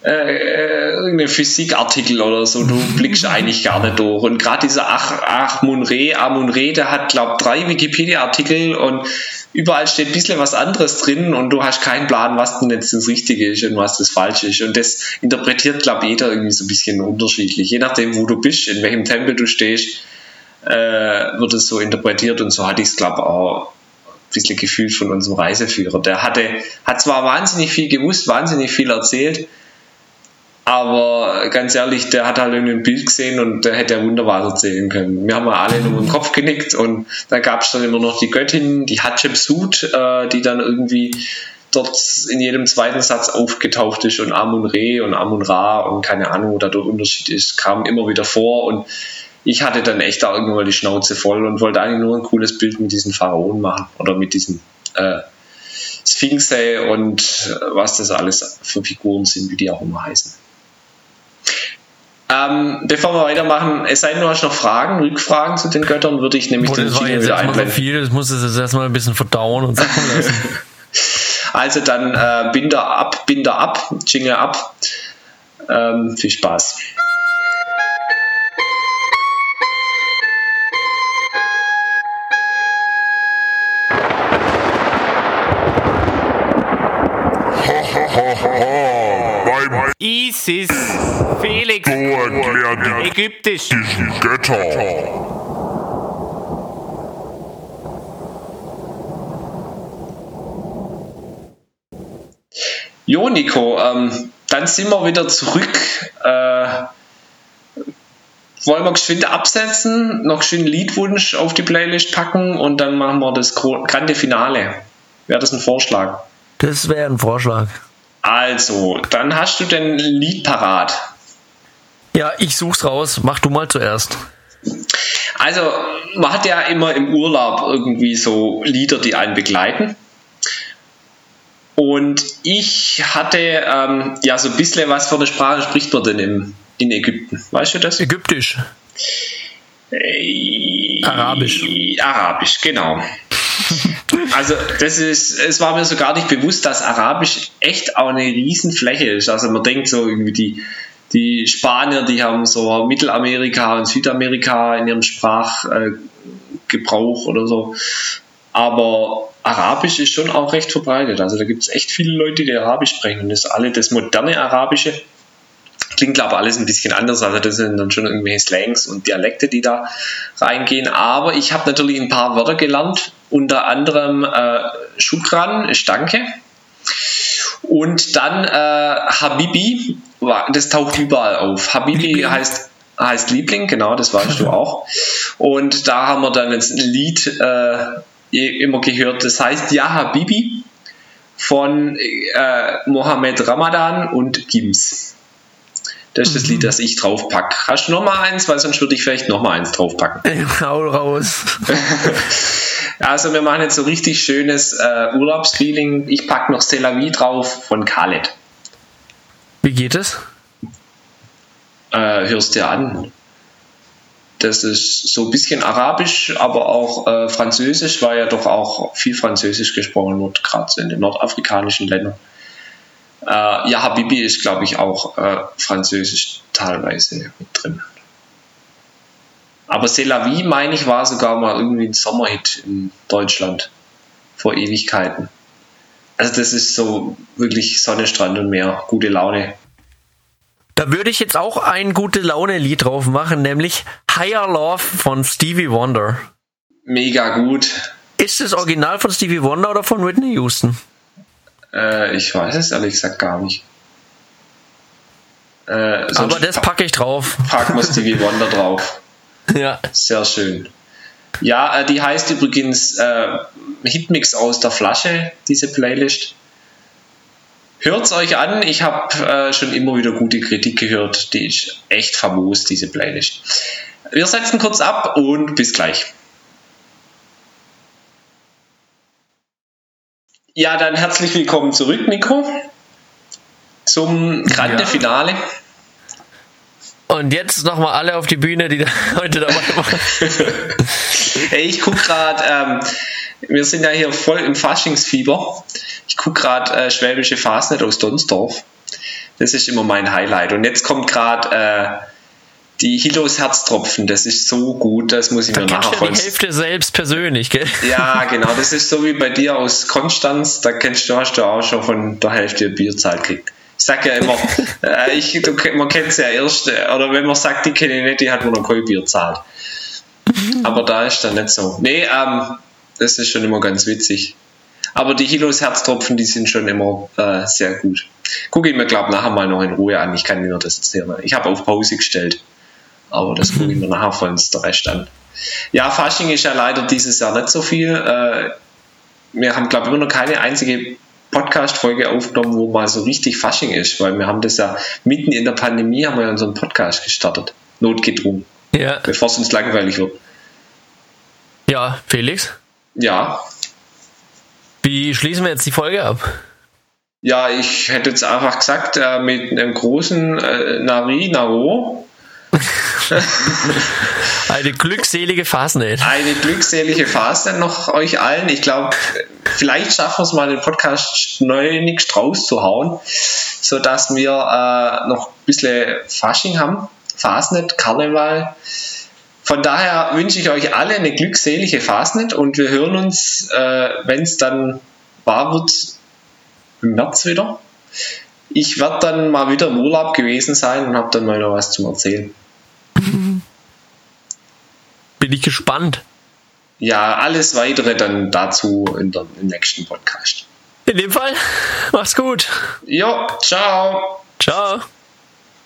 S1: äh, irgendein Physikartikel oder so, du blickst eigentlich gar nicht durch. Und gerade dieser Ach, Amun-Re, Amun-Re, der hat, glaube drei Wikipedia-Artikel und überall steht ein bisschen was anderes drin und du hast keinen Plan, was denn jetzt das Richtige ist und was das Falsche ist. Und das interpretiert, glaube jeder irgendwie so ein bisschen unterschiedlich. Je nachdem, wo du bist, in welchem Tempel du stehst, äh, wird es so interpretiert und so hatte ich es, glaube auch ein bisschen gefühlt von unserem Reiseführer. Der hatte, hat zwar wahnsinnig viel gewusst, wahnsinnig viel erzählt, aber ganz ehrlich, der hat halt ein Bild gesehen und der hätte ja wunderbar erzählen können. Wir haben ja alle nur im Kopf genickt und da gab es dann immer noch die Göttin, die Hatshepsut, äh, die dann irgendwie dort in jedem zweiten Satz aufgetaucht ist und Amun Re und Amun Ra und keine Ahnung, wo da der Unterschied ist, kam immer wieder vor und ich hatte dann echt da irgendwann mal die Schnauze voll und wollte eigentlich nur ein cooles Bild mit diesen Pharaonen machen oder mit diesen äh, Sphinxe und äh, was das alles für Figuren sind, wie die auch immer heißen. Ähm, bevor wir weitermachen, es sei denn, du hast noch Fragen, Rückfragen zu den Göttern, würde ich nämlich
S2: Boah,
S1: den
S2: das war
S1: Jingle
S2: jetzt
S1: wieder
S2: erstmal so
S1: einblenden.
S2: viel, das muss es jetzt erstmal ein bisschen verdauen und sacken lassen.
S1: Also dann äh, Binder ab, Binder ab, Jingle ab. Ähm, viel Spaß.
S3: Isis, Felix, Ägyptisch,
S4: Götter.
S1: Jo, Nico, ähm, dann sind wir wieder zurück. Äh, wollen wir geschwind absetzen, noch schön Liedwunsch auf die Playlist packen und dann machen wir das grande Finale. Wäre das ein Vorschlag?
S2: Das wäre ein Vorschlag.
S1: Also, dann hast du den Lied parat.
S2: Ja, ich such's raus. Mach du mal zuerst.
S1: Also, man hat ja immer im Urlaub irgendwie so Lieder, die einen begleiten. Und ich hatte ähm, ja so ein bisschen, was für eine Sprache spricht man denn im, in Ägypten? Weißt du das?
S2: Ägyptisch. Arabisch.
S1: Arabisch, genau. Also das ist, es war mir so gar nicht bewusst, dass Arabisch echt auch eine Riesenfläche ist. Also man denkt so irgendwie die, die Spanier, die haben so Mittelamerika und Südamerika in ihrem Sprachgebrauch äh, oder so. Aber Arabisch ist schon auch recht verbreitet. Also da gibt es echt viele Leute, die Arabisch sprechen. Und das ist alle das moderne Arabische. Klingt, glaube ich, alles ein bisschen anders. Also das sind dann schon irgendwelche Slangs und Dialekte, die da reingehen. Aber ich habe natürlich ein paar Wörter gelernt. Unter anderem äh, Shukran ist Danke. Und dann äh, Habibi, das taucht überall auf. Habibi heißt, heißt Liebling, genau, das weißt du auch. Und da haben wir dann jetzt ein Lied äh, immer gehört, das heißt Ja Habibi von äh, Mohammed Ramadan und Gims. Das ist das Lied, das ich draufpack. Hast du noch mal eins? Weil sonst würde ich vielleicht noch mal eins draufpacken.
S2: Hau raus.
S1: Also wir machen jetzt so richtig schönes äh, Urlaubsfeeling. Ich packe noch Selavi drauf von Khaled.
S2: Wie geht es?
S1: Äh, hörst dir an. Das ist so ein bisschen Arabisch, aber auch äh, Französisch, weil ja doch auch viel Französisch gesprochen wird, gerade so in den nordafrikanischen Ländern. Äh, ja, Habibi ist, glaube ich, auch äh, Französisch teilweise mit drin. Aber C'est la vie, meine ich, war sogar mal irgendwie ein Sommerhit in Deutschland vor Ewigkeiten. Also das ist so wirklich Sonne, Strand und Meer, gute Laune.
S2: Da würde ich jetzt auch ein gute Laune-Lied drauf machen, nämlich Higher Love von Stevie Wonder.
S1: Mega gut.
S2: Ist das Original von Stevie Wonder oder von Whitney Houston?
S1: Äh, ich weiß es ehrlich gesagt gar nicht. Äh, sonst
S2: Aber das packe ich drauf.
S1: packen wir Stevie Wonder drauf.
S2: Ja.
S1: Sehr schön. Ja, äh, die heißt übrigens äh, Hitmix aus der Flasche, diese Playlist. Hört's euch an, ich habe äh, schon immer wieder gute Kritik gehört. Die ist echt famos, diese Playlist. Wir setzen kurz ab und bis gleich. Ja, dann herzlich willkommen zurück, Nico, zum Grande
S2: Ja.
S1: Finale.
S2: Und jetzt nochmal alle auf die Bühne, die da heute dabei waren.
S1: Hey, ich guck gerade, ähm, wir sind ja hier voll im Faschingsfieber. Ich guck gerade äh, Schwäbische Fasnet aus Donsdorf. Das ist immer mein Highlight. Und jetzt kommt gerade äh, die Hilos Herztropfen. Das ist so gut, das muss ich
S2: Da
S1: mir nachher
S2: ja die Hälfte selbst persönlich, gell?
S1: Ja, genau. Das ist so wie bei dir aus Konstanz. Da kennst du, hast du auch schon von der Hälfte Bierzeit gekriegt. Ich sag ja immer, äh, ich, du, man kennt es ja erst, äh, oder wenn man sagt, die kenne ich nicht, die hat man noch kein Bier zahlt. Aber da ist dann nicht so. Nee, ähm, das ist schon immer ganz witzig. Aber die Hilos Herztropfen, die sind schon immer äh, sehr gut. Gucke ich mir, glaube nachher mal noch in Ruhe an. Ich kann mir das erzählen. Ich habe auf Pause gestellt. Aber das gucke ich mir nachher von uns Rest an. Ja, Fasching ist ja leider dieses Jahr nicht so viel. Äh, wir haben, glaube ich, immer noch keine einzige Podcast-Folge aufgenommen, wo mal so richtig Fasching ist, weil wir haben das ja mitten in der Pandemie haben wir ja unseren Podcast gestartet. Notgedrungen,
S2: Ja.
S1: bevor es uns langweilig wird.
S2: Ja, Felix.
S1: Ja,
S2: Wie schließen wir jetzt die Folge ab?
S1: ja, ich hätte jetzt einfach gesagt, äh, mit einem großen äh, Nari, Naro,
S2: Eine glückselige Fasnet.
S1: eine glückselige Phase noch euch allen. Ich glaube, vielleicht schaffen wir es mal, den Podcast schleunigst rauszuhauen, sodass wir äh, noch ein bisschen Fasching haben. Fasnet, Karneval. Von daher wünsche ich euch alle eine glückselige Fasnet und wir hören uns, äh, wenn es dann wahr wird, im März wieder. Ich werde dann mal wieder im Urlaub gewesen sein und habe dann mal noch was zum Erzählen.
S2: Bin ich gespannt.
S1: Ja, alles weitere dann dazu in der, im nächsten Podcast.
S2: In dem Fall, mach's gut.
S1: Jo, ciao.
S2: Ciao.